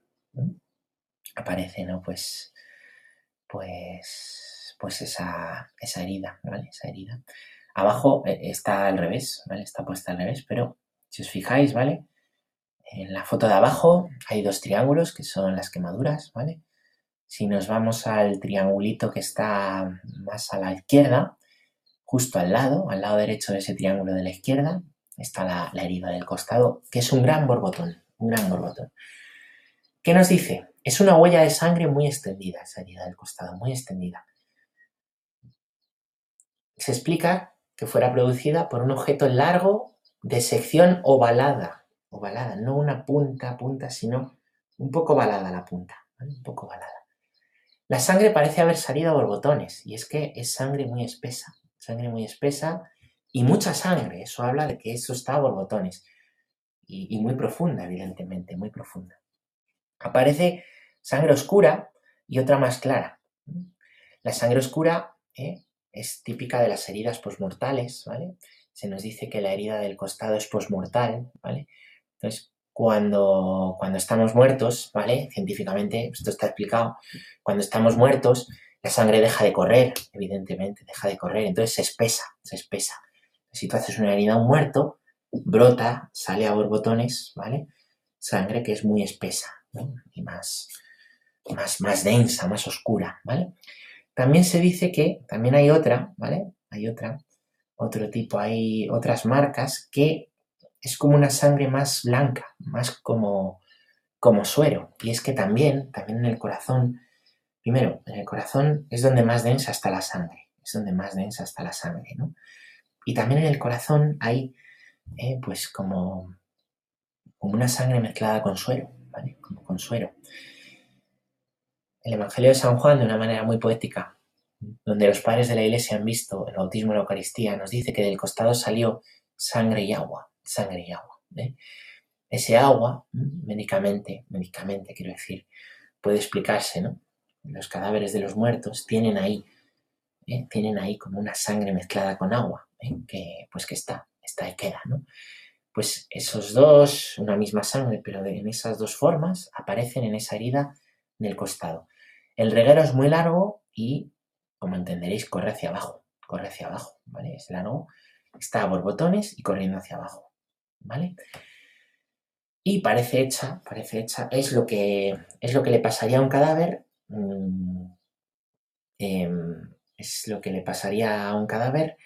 aparece, ¿no? Pues, pues, pues esa, esa herida, ¿vale? Esa herida. Abajo eh, está al revés, ¿vale? Está puesta al revés, pero si os fijáis, ¿vale? En la foto de abajo hay dos triángulos que son las quemaduras, ¿vale? Si nos vamos al triangulito que está más a la izquierda, justo al lado, al lado derecho de ese triángulo de la izquierda, está la, herida del costado, que es un gran borbotón, un gran borbotón. ¿Qué nos dice? Es una huella de sangre muy extendida, esa herida del costado, muy extendida. Se explica que fuera producida por un objeto largo de sección ovalada, ovalada, no una punta, punta, sino un poco ovalada la punta, un poco ovalada. La sangre parece haber salido a borbotones, y es que es sangre muy espesa, sangre muy espesa y mucha sangre, eso habla de que eso está a borbotones y, muy profunda, evidentemente, muy profunda. Aparece sangre oscura y otra más clara. La sangre oscura ¿eh? es típica de las heridas posmortales, ¿vale? Se nos dice que la herida del costado es posmortal, ¿vale? Entonces, cuando, cuando estamos muertos, ¿vale? Científicamente, esto está explicado, cuando estamos muertos, la sangre deja de correr, evidentemente, deja de correr, entonces se espesa, se espesa. Si tú haces una herida a un muerto, brota, sale a borbotones, ¿vale? Sangre que es muy espesa y más, más, más densa, más oscura, ¿vale? También se dice que, también hay otra, ¿vale? Hay otra, otro tipo, hay otras marcas que es como una sangre más blanca, más como, como suero. Y es que también, también en el corazón, primero, en el corazón es donde más densa está la sangre, es donde más densa está la sangre, ¿no? Y también en el corazón hay ¿eh? pues como, como una sangre mezclada con suero, ¿vale? Como con suero. El Evangelio de San Juan, de una manera muy poética, donde los padres de la iglesia han visto el bautismo y la Eucaristía, nos dice que del costado salió sangre y agua, sangre y agua. ¿eh? Ese agua, médicamente, médicamente quiero decir, puede explicarse, ¿no? Los cadáveres de los muertos tienen ahí, ¿eh? tienen ahí como una sangre mezclada con agua, que pues que está está y queda, ¿no? Pues esos dos, una misma sangre, pero en esas dos formas, aparecen en esa herida del costado. El reguero es muy largo y, como entenderéis, corre hacia abajo, corre hacia abajo, ¿vale? Es largo, está a borbotones y corriendo hacia abajo, ¿vale? Y parece hecha, parece hecha, es lo que, es lo que le pasaría a un cadáver, mm, em, es lo que le pasaría a un cadáver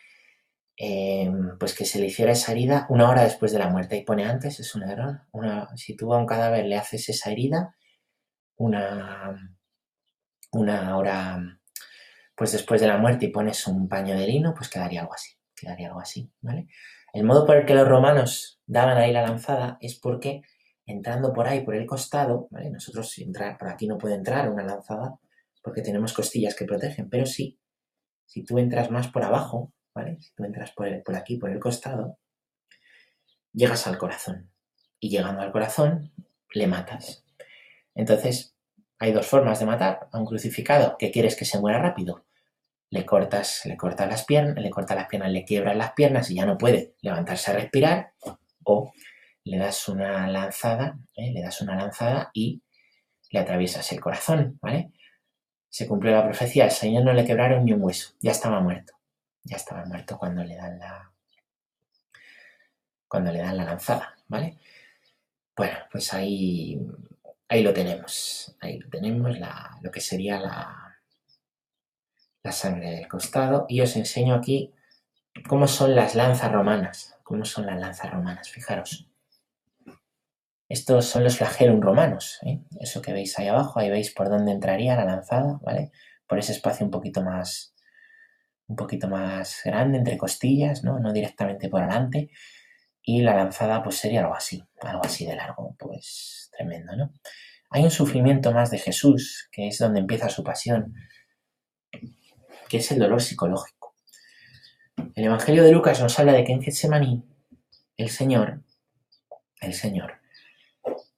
Em, pues que se le hiciera esa herida una hora después de la muerte. Y pone antes, es un error. Una, si tú a un cadáver le haces esa herida, una, una hora pues después de la muerte y pones un paño de lino, pues quedaría algo así. Quedaría algo así, ¿vale? El modo por el que los romanos daban ahí la lanzada es porque entrando por ahí, por el costado, ¿vale? Nosotros entrar por aquí no puede entrar una lanzada porque tenemos costillas que protegen, pero sí, si tú entras más por abajo, si tú entras por, aquí, por el costado, llegas al corazón. Y llegando al corazón, le matas. Entonces, hay dos formas de matar a un crucificado que quieres que se muera rápido. Le cortas, le cortas las piernas, le cortas las piernas, le quiebras las piernas y ya no puede levantarse a respirar. O le das una lanzada, ¿eh? le das una lanzada y le atraviesas el corazón, ¿vale? Se cumplió la profecía, al Señor no le quebraron ni un hueso, ya estaba muerto ya estaba muerto cuando le dan la cuando le dan la lanzada, ¿vale? Bueno, pues ahí, ahí lo tenemos, ahí lo tenemos, lo que sería la, la sangre del costado y os enseño aquí cómo son las lanzas romanas, cómo son las lanzas romanas, fijaros. Estos son los flagelum romanos, ¿eh? eso que veis ahí abajo, ahí veis por dónde entraría la lanzada, ¿vale? Por ese espacio un poquito más, un poquito más grande entre costillas, ¿no? No directamente por adelante. Y la lanzada pues sería algo así, algo así de largo, pues tremendo, ¿no? Hay un sufrimiento más de Jesús, que es donde empieza su pasión, que es el dolor psicológico. El Evangelio de Lucas nos habla de que en Getsemaní el Señor, el Señor,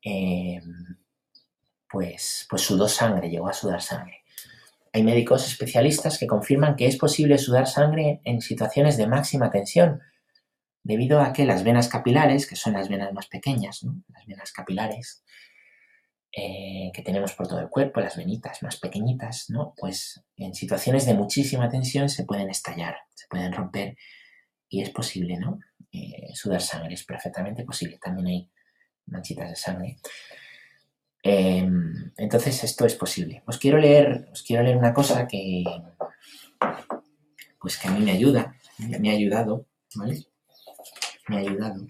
eh, pues, pues sudó sangre, llegó a sudar sangre. Hay médicos especialistas que confirman que es posible sudar sangre en situaciones de máxima tensión, debido a que las venas capilares, que son las venas más pequeñas, las venas capilares eh, que tenemos por todo el cuerpo, las venitas más pequeñitas, ¿no? pues en situaciones de muchísima tensión se pueden estallar, se pueden romper y es posible ¿no? Eh, sudar sangre, es perfectamente posible. También hay manchitas de sangre. Em, entonces esto es posible. Os quiero leer, os quiero leer una cosa que, pues que a mí me ayuda, me ha ayudado, ¿vale? Me ha ayudado.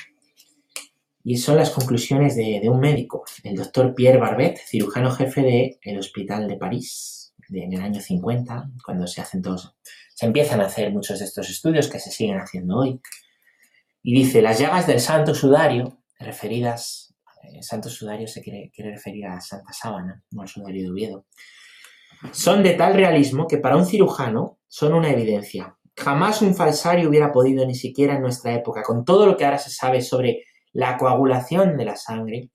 Y son las conclusiones de, un médico, el doctor Pierre Barbet, cirujano jefe del Hospital de París, en el año 50, cuando se hacen todos, se empiezan a hacer muchos de estos estudios que se siguen haciendo hoy. Y dice, las llagas del santo sudario, referidas el santo sudario se quiere, referir a Santa Sábana, no al sudario de Oviedo, son de tal realismo que para un cirujano son una evidencia. Jamás un falsario hubiera podido, ni siquiera en nuestra época, con todo lo que ahora se sabe sobre la coagulación de la sangre,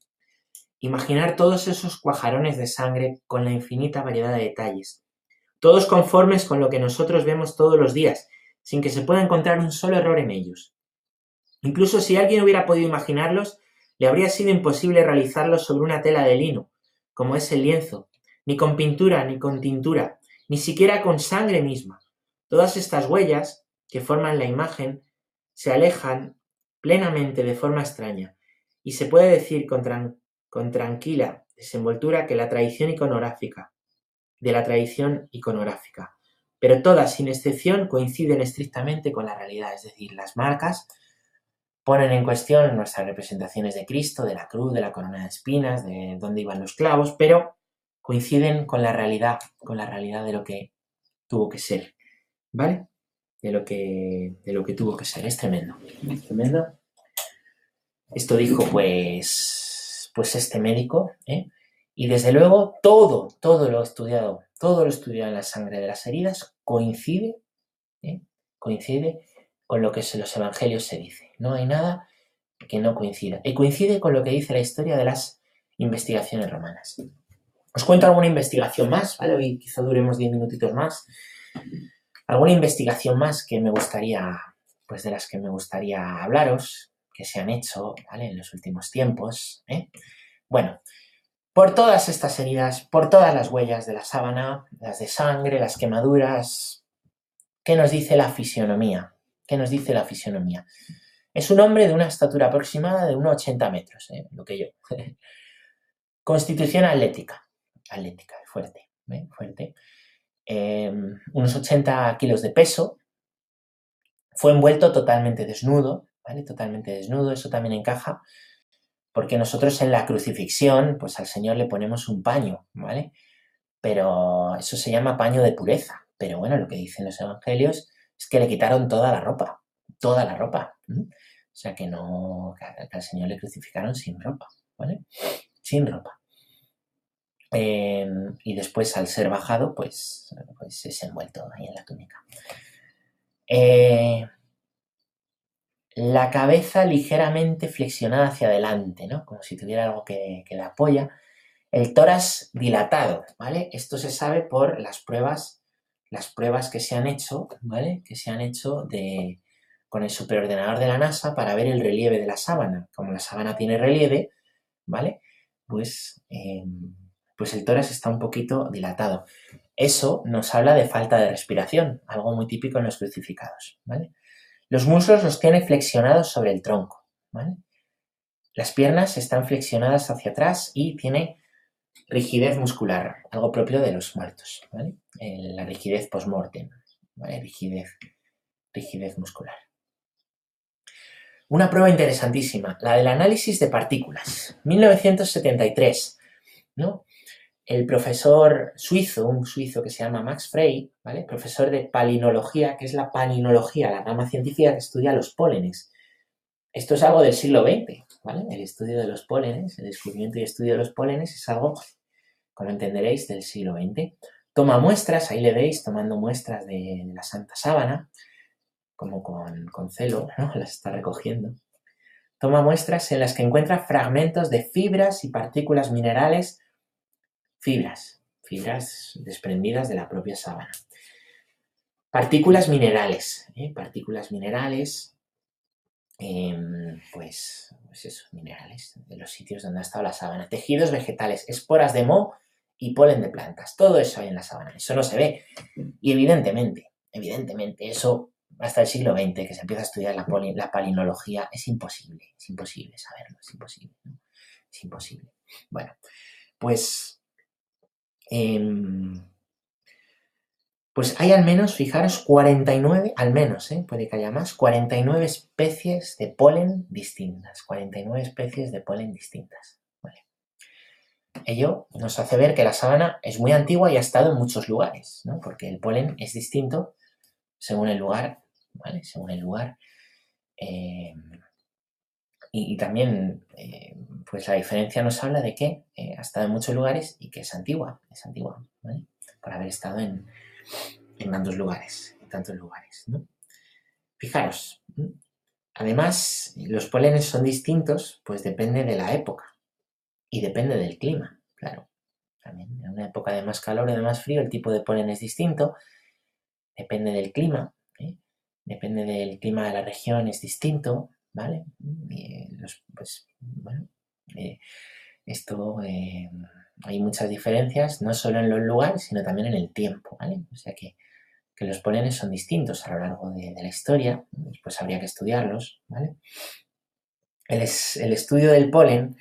imaginar todos esos cuajarones de sangre con la infinita variedad de detalles, todos conformes con lo que nosotros vemos todos los días, sin que se pueda encontrar un solo error en ellos. Incluso si alguien hubiera podido imaginarlos, le habría sido imposible realizarlo sobre una tela de lino, como es el lienzo, ni con pintura, ni con tintura, ni siquiera con sangre misma. Todas estas huellas, que forman la imagen, se alejan plenamente de forma extraña, y se puede decir con, tranquila desenvoltura que la tradición iconográfica, de la tradición iconográfica, pero todas, sin excepción, coinciden estrictamente con la realidad, es decir, las marcas ponen en cuestión nuestras representaciones de Cristo, de la cruz, de la corona de espinas, de dónde iban los clavos, pero coinciden con la realidad, con la realidad de lo que tuvo que ser, ¿vale? De lo que, de lo que tuvo que ser. Es tremendo, tremendo. Esto dijo, pues, pues este médico, ¿eh? Y desde luego todo, todo lo estudiado, todo lo estudiado en la sangre de las heridas coincide, ¿eh? coincide con lo que en los evangelios se dice. No hay nada que no coincida. Y coincide con lo que dice la historia de las investigaciones romanas. Os cuento alguna investigación más, ¿vale? Hoy quizá duremos 10 minutitos más. Alguna investigación más que me gustaría, pues de las que me gustaría hablaros, que se han hecho. En los últimos tiempos. ¿eh? Bueno, por todas estas heridas, por todas las huellas de la sábana, las de sangre, las quemaduras, ¿qué nos dice la fisionomía? ¿Qué nos dice la fisionomía? Es un hombre de una estatura aproximada de unos 80 metros, ¿eh? lo que yo. [laughs] Constitución atlética, atlética, fuerte, ¿eh? fuerte. Em, unos 80 kilos de peso. Fue envuelto totalmente desnudo, ¿vale? Totalmente desnudo, eso también encaja, porque nosotros en la crucifixión, pues al Señor le ponemos un paño, ¿vale? Pero eso se llama paño de pureza. Pero bueno, lo que dicen los evangelios es que le quitaron toda la ropa, toda la ropa. O sea que no, al Señor le crucificaron sin ropa, ¿vale? Sin ropa. Em, y después al ser bajado, pues, pues es envuelto ahí en la túnica. Eh, la cabeza ligeramente flexionada hacia adelante, ¿no? Como si tuviera algo que, que la apoya. El tórax dilatado, ¿vale? Esto se sabe por las pruebas las pruebas que se han hecho, ¿vale? Que se han hecho de, con el superordenador de la NASA para ver el relieve de la sábana. Como la sábana tiene relieve, ¿vale? Pues, em, pues el tórax está un poquito dilatado. Eso nos habla de falta de respiración, algo muy típico en los crucificados, ¿vale? Los muslos los tiene flexionados sobre el tronco, ¿vale? Las piernas están flexionadas hacia atrás y tiene Rigidez muscular, algo propio de los muertos, ¿vale? La rigidez post-mortem. Rigidez, rigidez muscular. Una prueba interesantísima, la del análisis de partículas. 1973, ¿no? El profesor suizo, un suizo que se llama Max Frey, ¿vale? Profesor de palinología, que es la palinología, la rama científica que estudia los pólenes. Esto es algo del siglo XX, ¿vale? El estudio de los pólenes, el descubrimiento y estudio de los pólenes es algo, como entenderéis, del siglo XX. Toma muestras, ahí le veis tomando muestras de, la Santa Sábana, como con, con celo, ¿no? [laughs] Las está recogiendo. Toma muestras en las que encuentra fragmentos de fibras y partículas minerales, fibras, fibras desprendidas de la propia sábana. Partículas minerales, ¿eh? partículas minerales, em, pues, pues eso, minerales, de los sitios donde ha estado la sábana. Tejidos vegetales, esporas de moho y polen de plantas. Todo eso hay en la sábana. Eso no se ve. Y evidentemente, evidentemente, eso hasta el siglo XX, que se empieza a estudiar la, la palinología, es imposible. Es imposible saberlo, es imposible. Es imposible. Bueno, pues Em, pues hay al menos, fijaros, 49, al menos, ¿eh? puede que haya más, 49 especies de polen distintas. 49 especies de polen distintas. Ello nos hace ver que la sábana es muy antigua y ha estado en muchos lugares, ¿no? porque el polen es distinto según el lugar, ¿vale? Según el lugar. Em, y, también, eh, pues la diferencia nos habla de que eh, ha estado en muchos lugares y que es antigua, es antigua, ¿vale? Por haber estado en, tantos lugares, en tantos lugares, ¿no? Fijaros, además, los polenes son distintos, pues depende de la época y depende del clima, claro. También en una época de más calor o de más frío, el tipo de polen es distinto, depende del clima, ¿eh? depende del clima de la región, es distinto, ¿vale? pues, bueno, eh, esto eh, hay muchas diferencias, no solo en los lugares, sino también en el tiempo, ¿vale? O sea que, los polenes son distintos a lo largo de, la historia, pues habría que estudiarlos, ¿vale? El, el, estudio del polen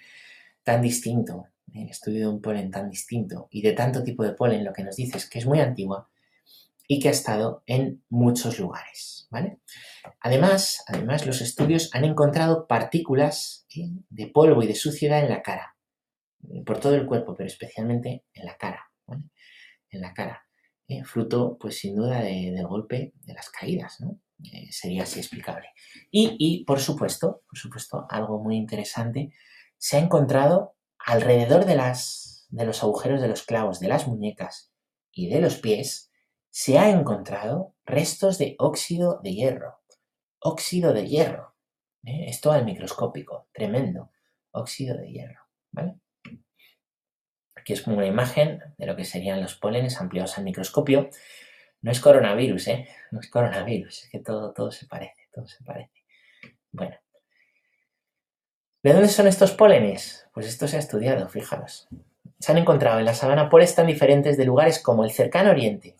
tan distinto, el estudio de un polen tan distinto y de tanto tipo de polen, lo que nos dice es que es muy antigua y que ha estado en muchos lugares, ¿vale? Además, además, los estudios han encontrado partículas de polvo y de suciedad en la cara, por todo el cuerpo, pero especialmente en la cara, ¿vale? En la cara, ¿eh? fruto, pues sin duda, del golpe de las caídas, ¿no? Eh, sería así explicable. Y, y, por supuesto, por supuesto, algo muy interesante, se ha encontrado alrededor de, las, de los agujeros de los clavos de las muñecas y de los pies, se ha encontrado restos de óxido de hierro. Óxido de hierro. ¿eh? Esto al microscópico, tremendo. Óxido de hierro. ¿vale? Aquí es como una imagen de lo que serían los pólenes ampliados al microscopio. No es coronavirus, ¿eh? No es coronavirus, es que todo, todo se parece, todo se parece. Bueno. ¿De dónde son estos pólenes? Pues esto se ha estudiado, fijaros. Se han encontrado en la sabana poles tan diferentes de lugares como el cercano oriente,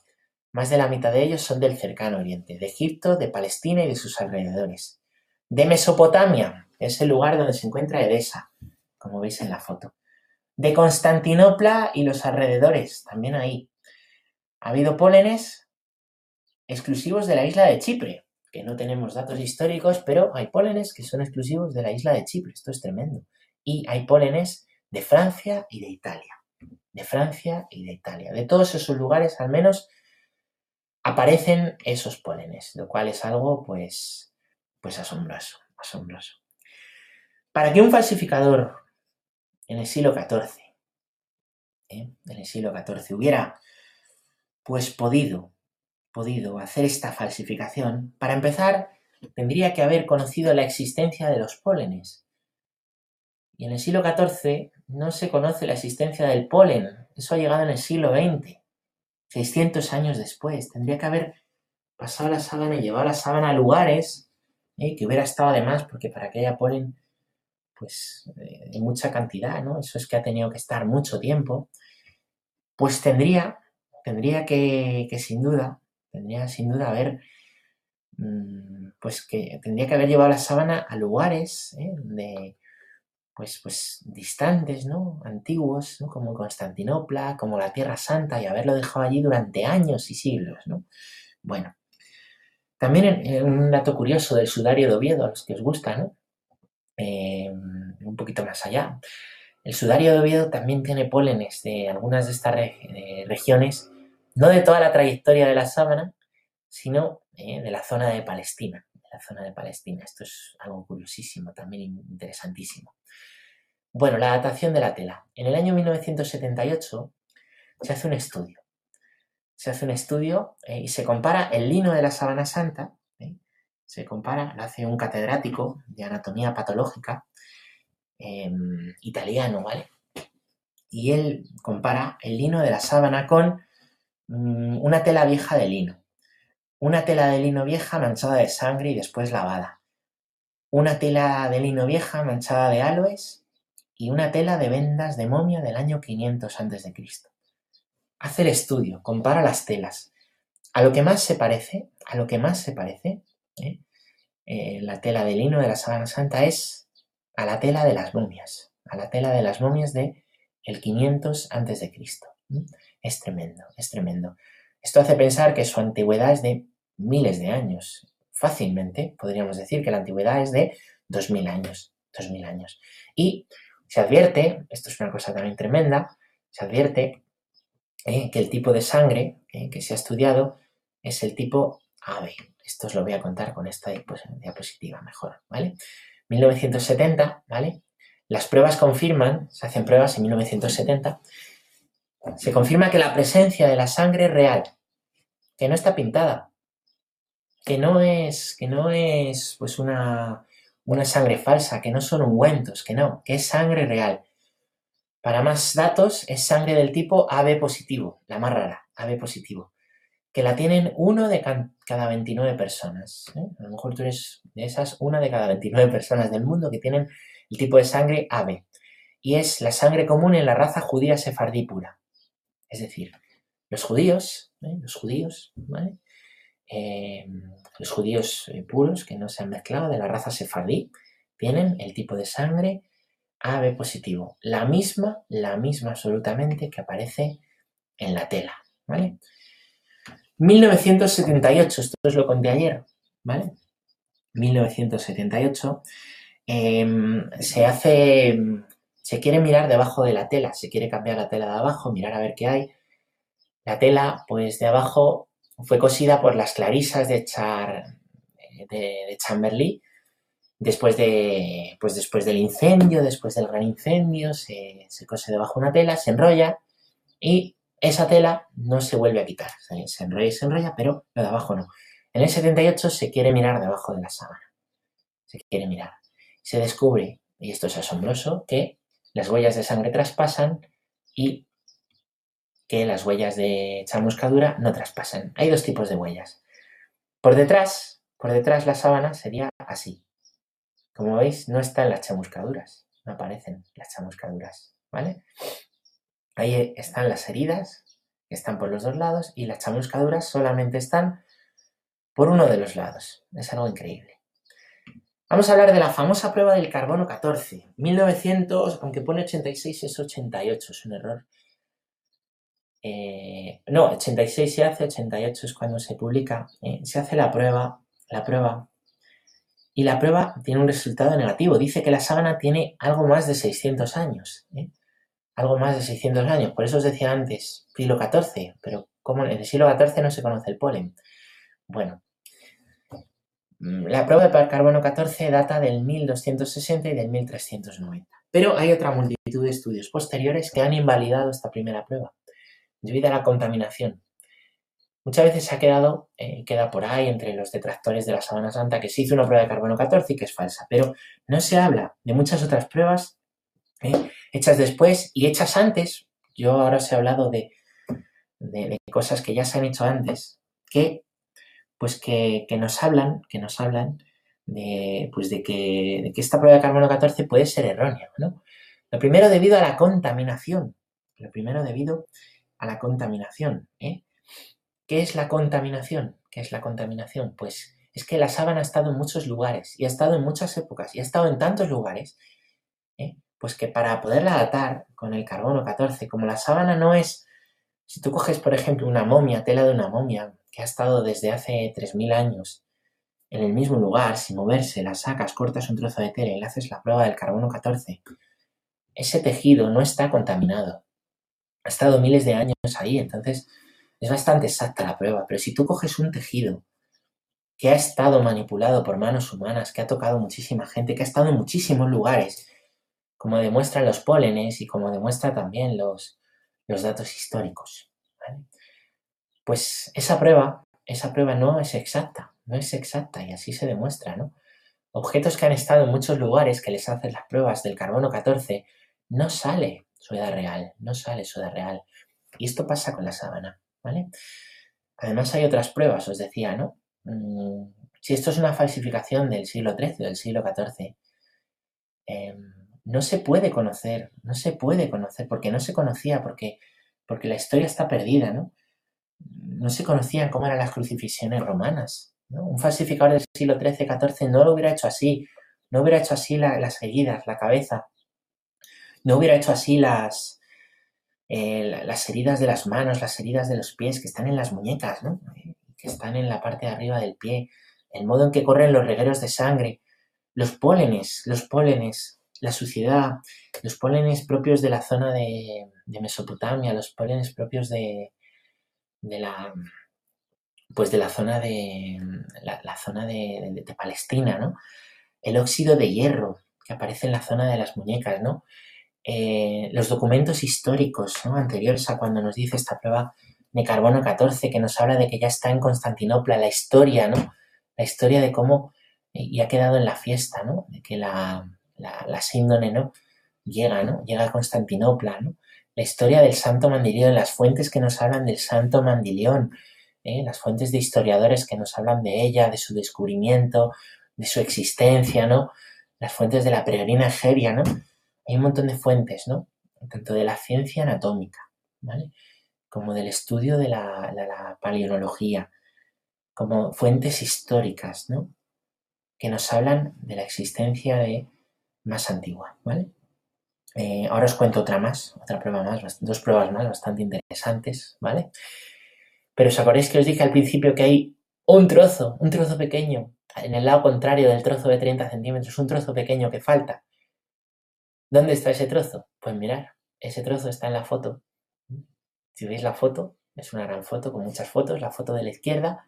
más de la mitad de ellos son del cercano oriente, de Egipto, de Palestina y de sus alrededores. De Mesopotamia, es el lugar donde se encuentra Edesa, como veis en la foto. De Constantinopla y los alrededores, también ahí. Ha habido pólenes exclusivos de la isla de Chipre, que no tenemos datos históricos, pero hay pólenes que son exclusivos de la isla de Chipre, esto es tremendo. Y hay pólenes de Francia y de Italia. De Francia y de Italia. De todos esos lugares, al menos aparecen esos pólenes, lo cual es algo pues, pues asombroso, asombroso. Para que un falsificador en el siglo XIV, ¿eh? en el siglo XIV, hubiera pues podido, podido hacer esta falsificación, para empezar, tendría que haber conocido la existencia de los pólenes. Y en el siglo XIV no se conoce la existencia del polen, eso ha llegado en el siglo XX. 600 años después. Tendría que haber pasado la sábana y llevado la sábana a lugares eh, que hubiera estado además, porque para que haya polen, pues, eh, en mucha cantidad, ¿no? Eso es que ha tenido que estar mucho tiempo. Pues tendría, tendría que, que sin duda, tendría sin duda haber, mm, pues que tendría que haber llevado la sábana a lugares ¿eh? Pues, pues distantes, ¿no? Antiguos. Como Constantinopla, como la Tierra Santa, y haberlo dejado allí durante años y siglos, ¿no? Bueno, también un dato curioso del sudario de Oviedo, a los que os gusta, ¿no? Em, un poquito más allá. El sudario de Oviedo también tiene pólenes de algunas de estas regiones, no de toda la trayectoria de la sábana, sino eh, de la zona de Palestina, la zona de Palestina. Esto es algo curiosísimo, también interesantísimo. Bueno, la datación de la tela. En el año 1978 se hace un estudio. Se hace un estudio eh, y se compara el lino de la sábana santa, ¿eh? se compara, lo hace un catedrático de anatomía patológica em, italiano, ¿vale? Y él compara el lino de la sábana con mm, una tela vieja de lino. Una tela de lino vieja manchada de sangre y después lavada. Una tela de lino vieja manchada de aloes y una tela de vendas de momia del año 500 a.C. Hace el estudio, compara las telas. A lo que más se parece, a lo que más se parece, ¿eh? Eh, la tela de lino de la Sábana Santa es a la tela de las momias, a la tela de las momias de el 500 a.C. Es tremendo, es tremendo. Esto hace pensar que su antigüedad es de miles de años. Fácilmente podríamos decir que la antigüedad es de 2000 años, 2000 años. Y se advierte, esto es una cosa también tremenda, se advierte eh, que el tipo de sangre eh, que se ha estudiado es el tipo AB. Esto os lo voy a contar con esta diapositiva mejor, ¿vale? 1970, ¿vale? Las pruebas confirman, se hacen pruebas en 1970, se confirma que la presencia de la sangre real, que no está pintada, que no es, que no es pues una, una sangre falsa, que no son ungüentos, que no, que es sangre real. Para más datos, es sangre del tipo AB positivo, la más rara, AB positivo, que la tienen uno de cada 29 personas. ¿eh? A lo mejor tú eres de esas, una de cada 29 personas del mundo que tienen el tipo de sangre AB. Y es la sangre común en la raza judía sefardí pura. Es decir, los judíos, ¿eh? los judíos, ¿vale? Eh, los judíos eh, puros que no se han mezclado de la raza sefardí tienen el tipo de sangre AB positivo, la misma, la misma absolutamente que aparece en la tela, ¿vale? 1978, esto es lo conté ayer, ¿vale? 1978 em, se hace, se quiere mirar debajo de la tela, se quiere cambiar la tela de abajo, mirar a ver qué hay. La tela, pues de abajo fue cosida por las clarisas de, Char, de, Chamberlain. Después, de, pues después del incendio, después del gran incendio, se, cose debajo una tela, se enrolla y esa tela no se vuelve a quitar. Se, enrolla y se enrolla, pero lo de abajo no. En el 78 se quiere mirar debajo de la sábana. Se quiere mirar. Se descubre, y esto es asombroso, que las huellas de sangre traspasan y que las huellas de chamuscadura no traspasan. Hay dos tipos de huellas. Por detrás, por detrás la sábana sería así. Como veis, no están las chamuscaduras, no aparecen las chamuscaduras, ¿vale? Ahí están las heridas, que están por los dos lados, y las chamuscaduras solamente están por uno de los lados. Es algo increíble. Vamos a hablar de la famosa prueba del carbono 14. 1900, aunque pone 86, es 88, es un error eh, no, 86 se hace, 88 es cuando se publica, eh, se hace la prueba, la prueba, y la prueba tiene un resultado negativo. Dice que la sábana tiene algo más de 600 años, ¿eh? algo más de 600 años. Por eso os decía antes, siglo XIV, pero como en el siglo XIV no se conoce el polen. Bueno, mm, la prueba de carbono 14 data del 1260 y del 1390. Pero hay otra multitud de estudios posteriores que han invalidado esta primera prueba debido a la contaminación. Muchas veces ha quedado, eh, queda por ahí entre los detractores de la Sabana Santa que se hizo una prueba de carbono 14 y que es falsa, pero no se habla de muchas otras pruebas eh, hechas después y hechas antes. Yo ahora os he hablado de, de, cosas que ya se han hecho antes, que pues que, nos hablan, que nos hablan de, pues de, que, de que esta prueba de carbono 14 puede ser errónea. ¿no? Lo primero debido a la contaminación. Lo primero debido a la contaminación. ¿eh? ¿Qué es la contaminación? ¿Qué es la contaminación? Pues es que la sábana ha estado en muchos lugares y ha estado en muchas épocas y ha estado en tantos lugares, ¿eh? pues que para poderla datar con el carbono 14, como la sábana no es, si tú coges por ejemplo una momia, tela de una momia, que ha estado desde hace 3.000 años en el mismo lugar, sin moverse, la sacas, cortas un trozo de tela y le haces la prueba del carbono 14, ese tejido no está contaminado ha estado miles de años ahí, entonces es bastante exacta la prueba. Pero si tú coges un tejido que ha estado manipulado por manos humanas, que ha tocado muchísima gente, que ha estado en muchísimos lugares, como demuestran los pólenes y como demuestra también los, los datos históricos. Pues esa prueba, esa prueba no es exacta, no es exacta y así se demuestra, ¿no? Objetos que han estado en muchos lugares que les hacen las pruebas del carbono 14, no sale su edad real, no sale su edad real. Y esto pasa con la sábana, ¿vale? Además hay otras pruebas, os decía, ¿no? Mm, si esto es una falsificación del siglo XIII o del siglo XIV, em, no se puede conocer, no se puede conocer, porque no se conocía, porque, porque la historia está perdida, ¿no? No se conocían cómo eran las crucifixiones romanas. Un falsificador del siglo XIII, XIV no lo hubiera hecho así, no hubiera hecho así las heridas, la cabeza, no hubiera hecho así las, eh, las heridas de las manos, las heridas de los pies que están en las muñecas, ¿no? que están en la parte de arriba del pie, el modo en que corren los regueros de sangre, los pólenes, los pólenes, la suciedad, los pólenes propios de la zona de, Mesopotamia, los pólenes propios de, de, la pues de la zona de la, zona de, Palestina, ¿no? El óxido de hierro que aparece en la zona de las muñecas, ¿no? Eh, los documentos históricos ¿no? anteriores a cuando nos dice esta prueba de carbono 14 que nos habla de que ya está en Constantinopla, la historia, ¿no? La historia de cómo eh, y ha quedado en la fiesta, ¿no? De que la, la, síndone, ¿no? Llega, ¿no? Llega a Constantinopla, ¿no? La historia del Santo Mandilión, las fuentes que nos hablan del Santo Mandilión, ¿eh? las fuentes de historiadores que nos hablan de ella, de su descubrimiento, de su existencia, ¿no? Las fuentes de la peregrina Egeria, ¿no? Hay un montón de fuentes, ¿no? Tanto de la ciencia anatómica, ¿vale? Como del estudio de la, la paleonología, como fuentes históricas, ¿no? Que nos hablan de la existencia de más antigua, ¿vale? Eh, ahora os cuento otra más, otra prueba más, dos pruebas más bastante interesantes, ¿vale? Pero os acordáis que os dije al principio que hay un trozo, un trozo pequeño, en el lado contrario del trozo de 30 centímetros, un trozo pequeño que falta. ¿Dónde está ese trozo? Pues mirar, ese trozo está en la foto. Si veis la foto, es una gran foto con muchas fotos, la foto de la izquierda,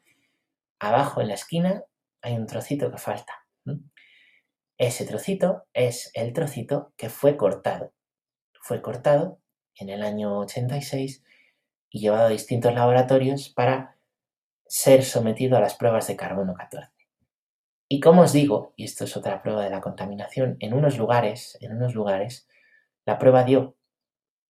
abajo en la esquina hay un trocito que falta. Ese trocito es el trocito que fue cortado. Fue cortado en el año 86 y llevado a distintos laboratorios para ser sometido a las pruebas de carbono 14. Y como os digo, y esto es otra prueba de la contaminación, en unos lugares, en unos lugares, la prueba dio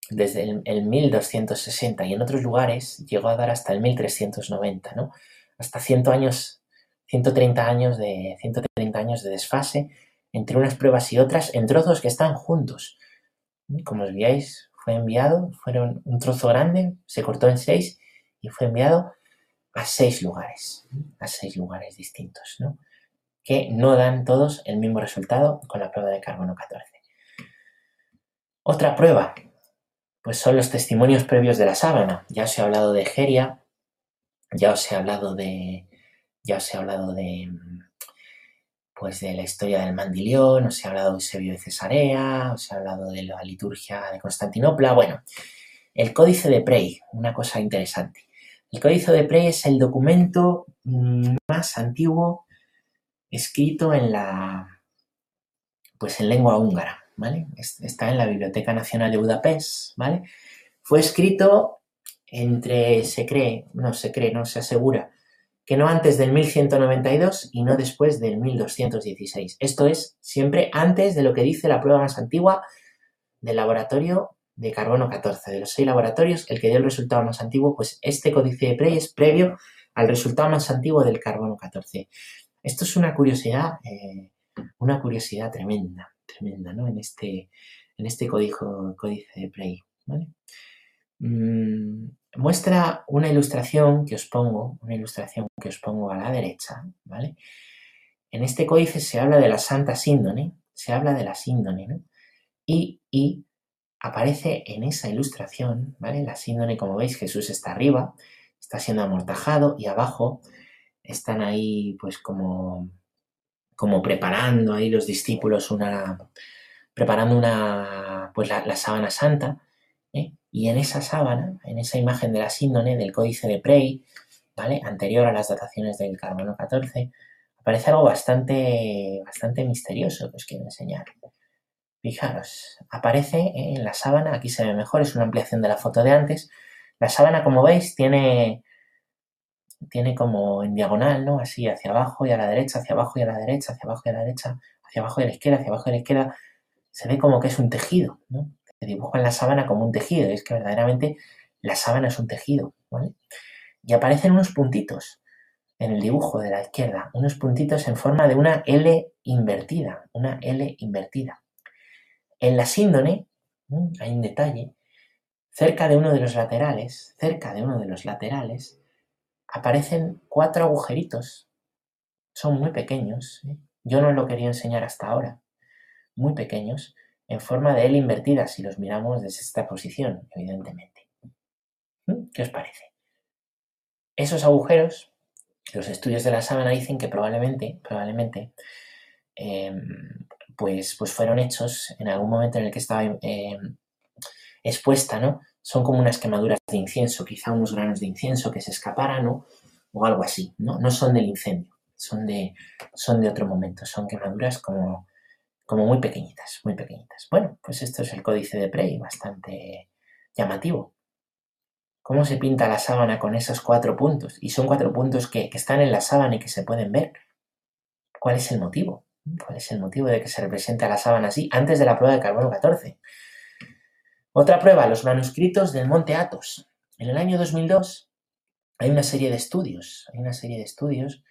desde el, 1260 y en otros lugares llegó a dar hasta el 1390, ¿no? Hasta 100 años, 130 años de, 130 años de desfase entre unas pruebas y otras en trozos que están juntos. Como os veáis, fue enviado, fueron un trozo grande, se cortó en seis y fue enviado a seis lugares, a seis lugares distintos, ¿no? Que no dan todos el mismo resultado con la prueba de carbono 14. Otra prueba, pues son los testimonios previos de la sábana. Ya os he hablado de Egeria, ya os he hablado de, ya os he hablado de, pues de la historia del Mandilión, os he hablado de Eusebio de Cesarea, os he hablado de la liturgia de Constantinopla. Bueno, el Códice de Prey, una cosa interesante. El Códice de Prey es el documento mm, más antiguo escrito en la pues en lengua húngara, ¿vale? Está en la Biblioteca Nacional de Budapest, ¿vale? Fue escrito entre, se cree, no se cree, no se asegura, que no antes del 1192 y no después del 1216. Esto es siempre antes de lo que dice la prueba más antigua del laboratorio de carbono 14. De los seis laboratorios, el que dio el resultado más antiguo, pues este códice de Prey es previo al resultado más antiguo del carbono 14. Esto es una curiosidad, eh, una curiosidad tremenda, tremenda, ¿no? En este, en este códice, códice de ¿vale? Mm, muestra una ilustración que os pongo, una ilustración que os pongo a la derecha, ¿vale? En este códice se habla de la Santa Síndone, se habla de la Síndone, ¿no? Y, y aparece en esa ilustración, ¿vale? La síndone, como veis, Jesús está arriba, está siendo amortajado y abajo están ahí pues como, como preparando ahí los discípulos una, preparando una, pues la, sábana santa, ¿eh? y en esa sábana, en esa imagen de la síndone del códice de Prey, ¿vale? Anterior a las dataciones del carbono 14, aparece algo bastante, bastante misterioso que os quiero enseñar. Fijaros, aparece en la sábana, aquí se ve mejor, es una ampliación de la foto de antes. La sábana, como veis, tiene, tiene como en diagonal, ¿no? Así, hacia abajo y a la derecha, hacia abajo y a la derecha, hacia abajo y a la derecha, hacia abajo y a la izquierda, hacia abajo y a la izquierda. Se ve como que es un tejido, ¿no? Se dibuja en la sábana como un tejido, y es que verdaderamente la sábana es un tejido, ¿vale? Y aparecen unos puntitos en el dibujo de la izquierda, unos puntitos en forma de una L invertida, una L invertida. En la síndone, hay un detalle, cerca de uno de los laterales, cerca de uno de los laterales, aparecen cuatro agujeritos. Son muy pequeños. ¿eh? Yo no lo quería enseñar hasta ahora. Muy pequeños, en forma de L invertida, si los miramos desde esta posición, evidentemente. ¿Mm? ¿Qué os parece? Esos agujeros, los estudios de la sábana dicen que probablemente, probablemente, em, pues, pues fueron hechos en algún momento en el que estaba em, expuesta, ¿no? Son como unas quemaduras de incienso, quizá unos granos de incienso que se escaparan o algo así, ¿no? No son del incendio, son de, son de otro momento, son quemaduras como, como muy pequeñitas, muy pequeñitas. Bueno, pues esto es el códice de Prey, bastante llamativo cómo se pinta la sábana con esos cuatro puntos. Y son cuatro puntos que, están en la sábana y que se pueden ver. ¿Cuál es el motivo? ¿Cuál es el motivo de que se represente a la sábana así antes de la prueba de carbono 14? Otra prueba, los manuscritos del Monte Athos. En el año 2002 hay una serie de estudios, hay una serie de estudios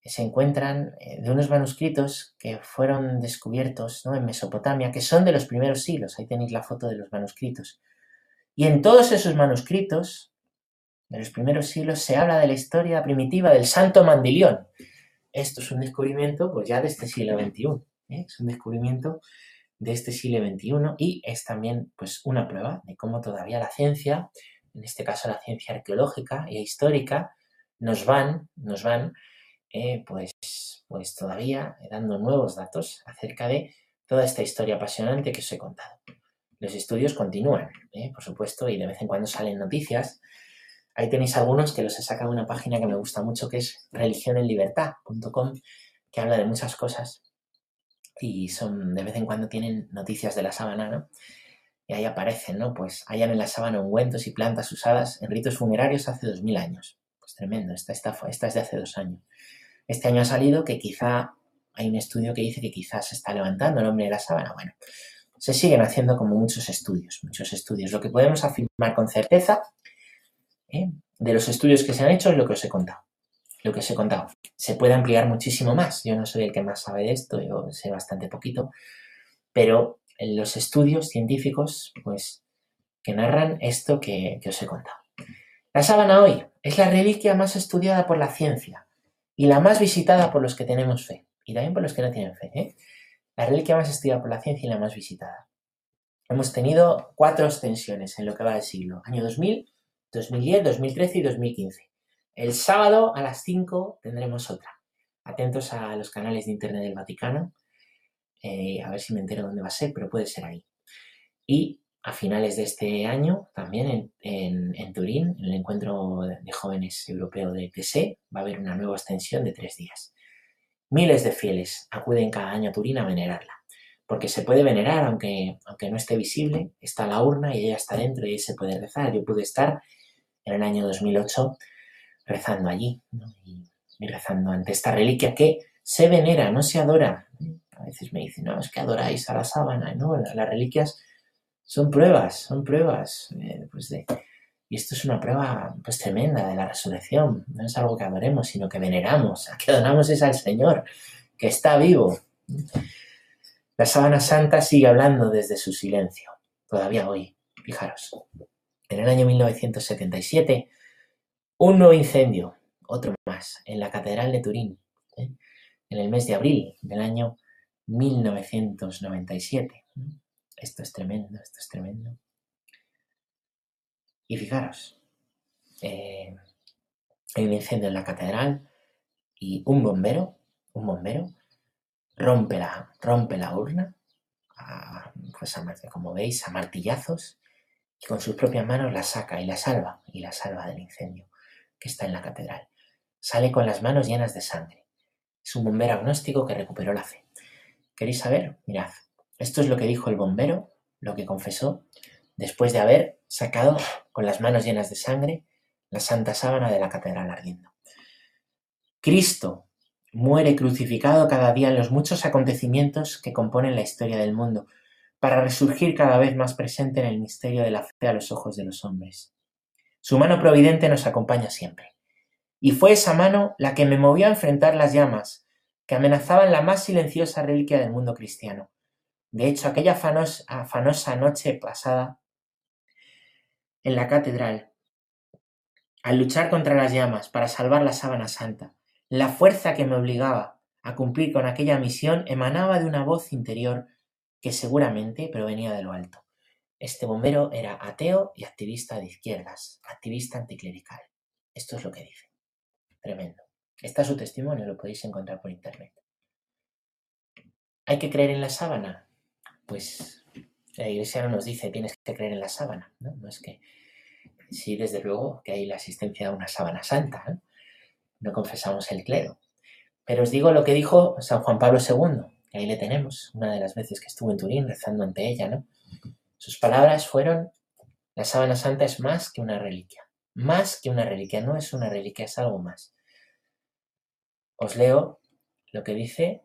que se encuentran eh, de unos manuscritos que fueron descubiertos en Mesopotamia, que son de los primeros siglos. Ahí tenéis la foto de los manuscritos. Y en todos esos manuscritos de los primeros siglos se habla de la historia primitiva del santo Mandilión. Esto es un descubrimiento pues ya de este siglo XXI. ¿eh? Es un descubrimiento de este siglo XXI y es también pues una prueba de cómo todavía la ciencia, en este caso la ciencia arqueológica e histórica, nos van, nos van eh, pues, pues todavía dando nuevos datos acerca de toda esta historia apasionante que os he contado. Los estudios continúan, ¿eh? por supuesto, y de vez en cuando salen noticias. Ahí tenéis algunos que los he sacado de una página que me gusta mucho, que es religionenlibertad.com, que habla de muchas cosas. Y son, de vez en cuando tienen noticias de la sábana, ¿no? Y ahí aparecen, ¿no? Pues hayan en la sábana ungüentos y plantas usadas en ritos funerarios hace dos mil años. Pues tremendo, esta, esta, esta es de hace dos años. Este año ha salido que quizá hay un estudio que dice que quizás se está levantando el hombre de la sábana. Bueno, se siguen haciendo como muchos estudios, muchos estudios. Lo que podemos afirmar con certeza ¿eh? de los estudios que se han hecho es lo que os he contado. Lo que os he contado. Se puede ampliar muchísimo más. Yo no soy el que más sabe de esto, yo sé bastante poquito. Pero los estudios científicos, pues, que narran esto que, que os he contado. La sábana hoy es la reliquia más estudiada por la ciencia y la más visitada por los que tenemos fe. Y también por los que no tienen fe. ¿eh? la reliquia más estudiada por la ciencia y la más visitada. Hemos tenido cuatro extensiones en lo que va del siglo, año 2000, 2010, 2013 y 2015. El sábado a las 5 tendremos otra. Atentos a los canales de Internet del Vaticano, eh, a ver si me entero dónde va a ser, pero puede ser ahí. Y a finales de este año, también en, Turín, en el encuentro de jóvenes europeo de TSE, va a haber una nueva extensión de tres días. Miles de fieles acuden cada año a Turín a venerarla, porque se puede venerar aunque, aunque no esté visible, está la urna y ella está dentro y se puede rezar. Yo pude estar en el año 2008 rezando allí y, rezando ante esta reliquia que se venera, no se adora. A veces me dicen, no, es que adoráis a la sábana, no, las reliquias son pruebas, son pruebas eh, pues de, y esto es una prueba pues tremenda de la resurrección. No es algo que adoremos, sino que veneramos. A que adoramos es al Señor, que está vivo. La sábana santa sigue hablando desde su silencio, todavía hoy. Fijaros, en el año 1977, un nuevo incendio, otro más, en la Catedral de Turín, ¿eh? en el mes de abril del año 1997. Esto es tremendo, esto es tremendo. Y fijaros, eh, hay un incendio en la catedral y un bombero, un bombero, rompe la, rompe la urna, pues como veis, a martillazos, y con sus propias manos la saca y la salva, y la salva del incendio. Que está en la catedral. Sale con las manos llenas de sangre. Es un bombero agnóstico que recuperó la fe. ¿Queréis saber? Mirad, esto es lo que dijo el bombero, lo que confesó, después de haber sacado con las manos llenas de sangre la santa sábana de la catedral ardiendo. Cristo muere crucificado cada día en los muchos acontecimientos que componen la historia del mundo, para resurgir cada vez más presente en el misterio de la fe a los ojos de los hombres. Su mano providente nos acompaña siempre. Y fue esa mano la que me movió a enfrentar las llamas que amenazaban la más silenciosa reliquia del mundo cristiano. De hecho, aquella afanosa noche pasada en la catedral, al luchar contra las llamas para salvar la sábana santa, la fuerza que me obligaba a cumplir con aquella misión emanaba de una voz interior que seguramente provenía de lo alto. Este bombero era ateo y activista de izquierdas, activista anticlerical. Esto es lo que dice. Tremendo. Está su testimonio, lo podéis encontrar por internet. ¿Hay que creer en la sábana? Pues la iglesia no nos dice tienes que creer en la sábana, ¿no? No es que sí, desde luego que hay la asistencia a una sábana santa, ¿no? no confesamos el clero. Pero os digo lo que dijo San Juan Pablo II, que ahí le tenemos, una de las veces que estuvo en Turín rezando ante ella, ¿no? Sus palabras fueron, la sábana santa es más que una reliquia, más que una reliquia, no es una reliquia, es algo más. Os leo lo que dice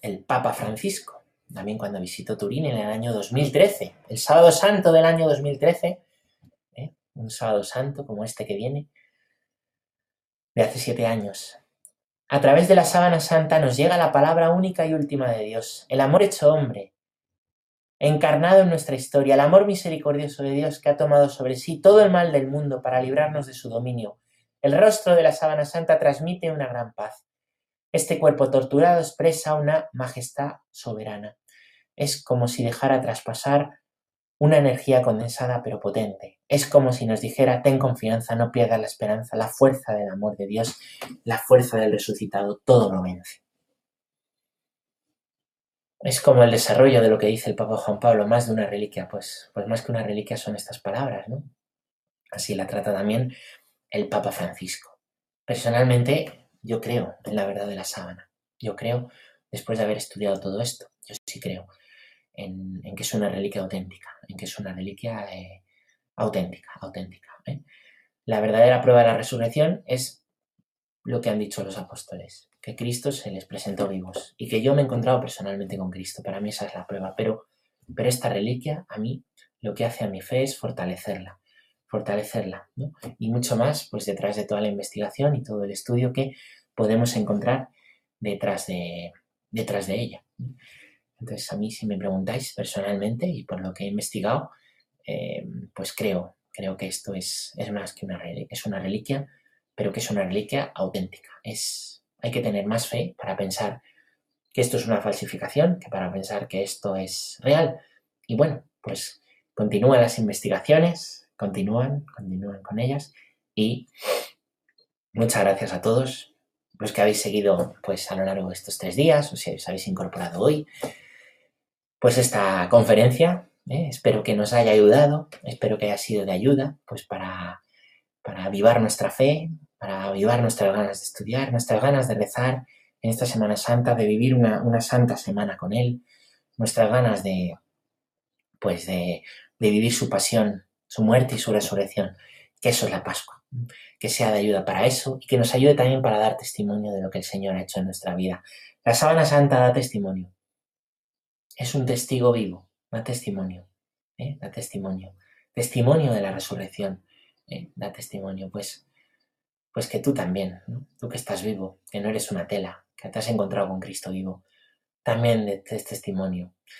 el Papa Francisco, también cuando visitó Turín en el año 2013, el sábado santo del año 2013, ¿eh? un sábado santo como este que viene, de hace siete años. A través de la sábana santa nos llega la palabra única y última de Dios, el amor hecho hombre, encarnado en nuestra historia, el amor misericordioso de Dios que ha tomado sobre sí todo el mal del mundo para librarnos de su dominio. El rostro de la sábana santa transmite una gran paz. Este cuerpo torturado expresa una majestad soberana. Es como si dejara traspasar una energía condensada pero potente. Es como si nos dijera, ten confianza, no pierdas la esperanza, la fuerza del amor de Dios, la fuerza del resucitado, todo lo vence. Es como el desarrollo de lo que dice el Papa Juan Pablo, más de una reliquia, pues, pues más que una reliquia son estas palabras, ¿no? Así la trata también el Papa Francisco. Personalmente, yo creo en la verdad de la sábana. Yo creo, después de haber estudiado todo esto, yo sí creo en, que es una reliquia auténtica, en que es una reliquia eh, auténtica, auténtica. ¿eh? La verdadera prueba de la resurrección es lo que han dicho los apóstoles, que Cristo se les presentó vivos y que yo me he encontrado personalmente con Cristo. Para mí esa es la prueba, pero, pero esta reliquia a mí lo que hace a mi fe es fortalecerla, fortalecerla, Y mucho más, pues detrás de toda la investigación y todo el estudio que podemos encontrar detrás de, detrás de ella. Entonces, a mí, si me preguntáis personalmente y por lo que he investigado, eh, pues creo, creo que esto es, es más que una reliquia, es una reliquia, pero que es una reliquia auténtica. Es, hay que tener más fe para pensar que esto es una falsificación que para pensar que esto es real. Y bueno, pues continúan las investigaciones, continúan, continúan con ellas y muchas gracias a todos los que habéis seguido pues a lo largo de estos tres días o si os habéis incorporado hoy pues esta conferencia. ¿eh? Espero que nos haya ayudado, espero que haya sido de ayuda, pues para, para avivar nuestra fe, para avivar nuestras ganas de estudiar, nuestras ganas de rezar en esta Semana Santa, de vivir una, una santa semana con Él, nuestras ganas de, pues de, de vivir su pasión, su muerte y su resurrección, que eso es la Pascua, que sea de ayuda para eso y que nos ayude también para dar testimonio de lo que el Señor ha hecho en nuestra vida. La sábana santa da testimonio, es un testigo vivo, da testimonio, ¿eh? da testimonio, testimonio de la resurrección, ¿eh? da testimonio, pues, pues que tú también, tú que estás vivo, que no eres una tela, que te has encontrado con Cristo vivo, también des testimonio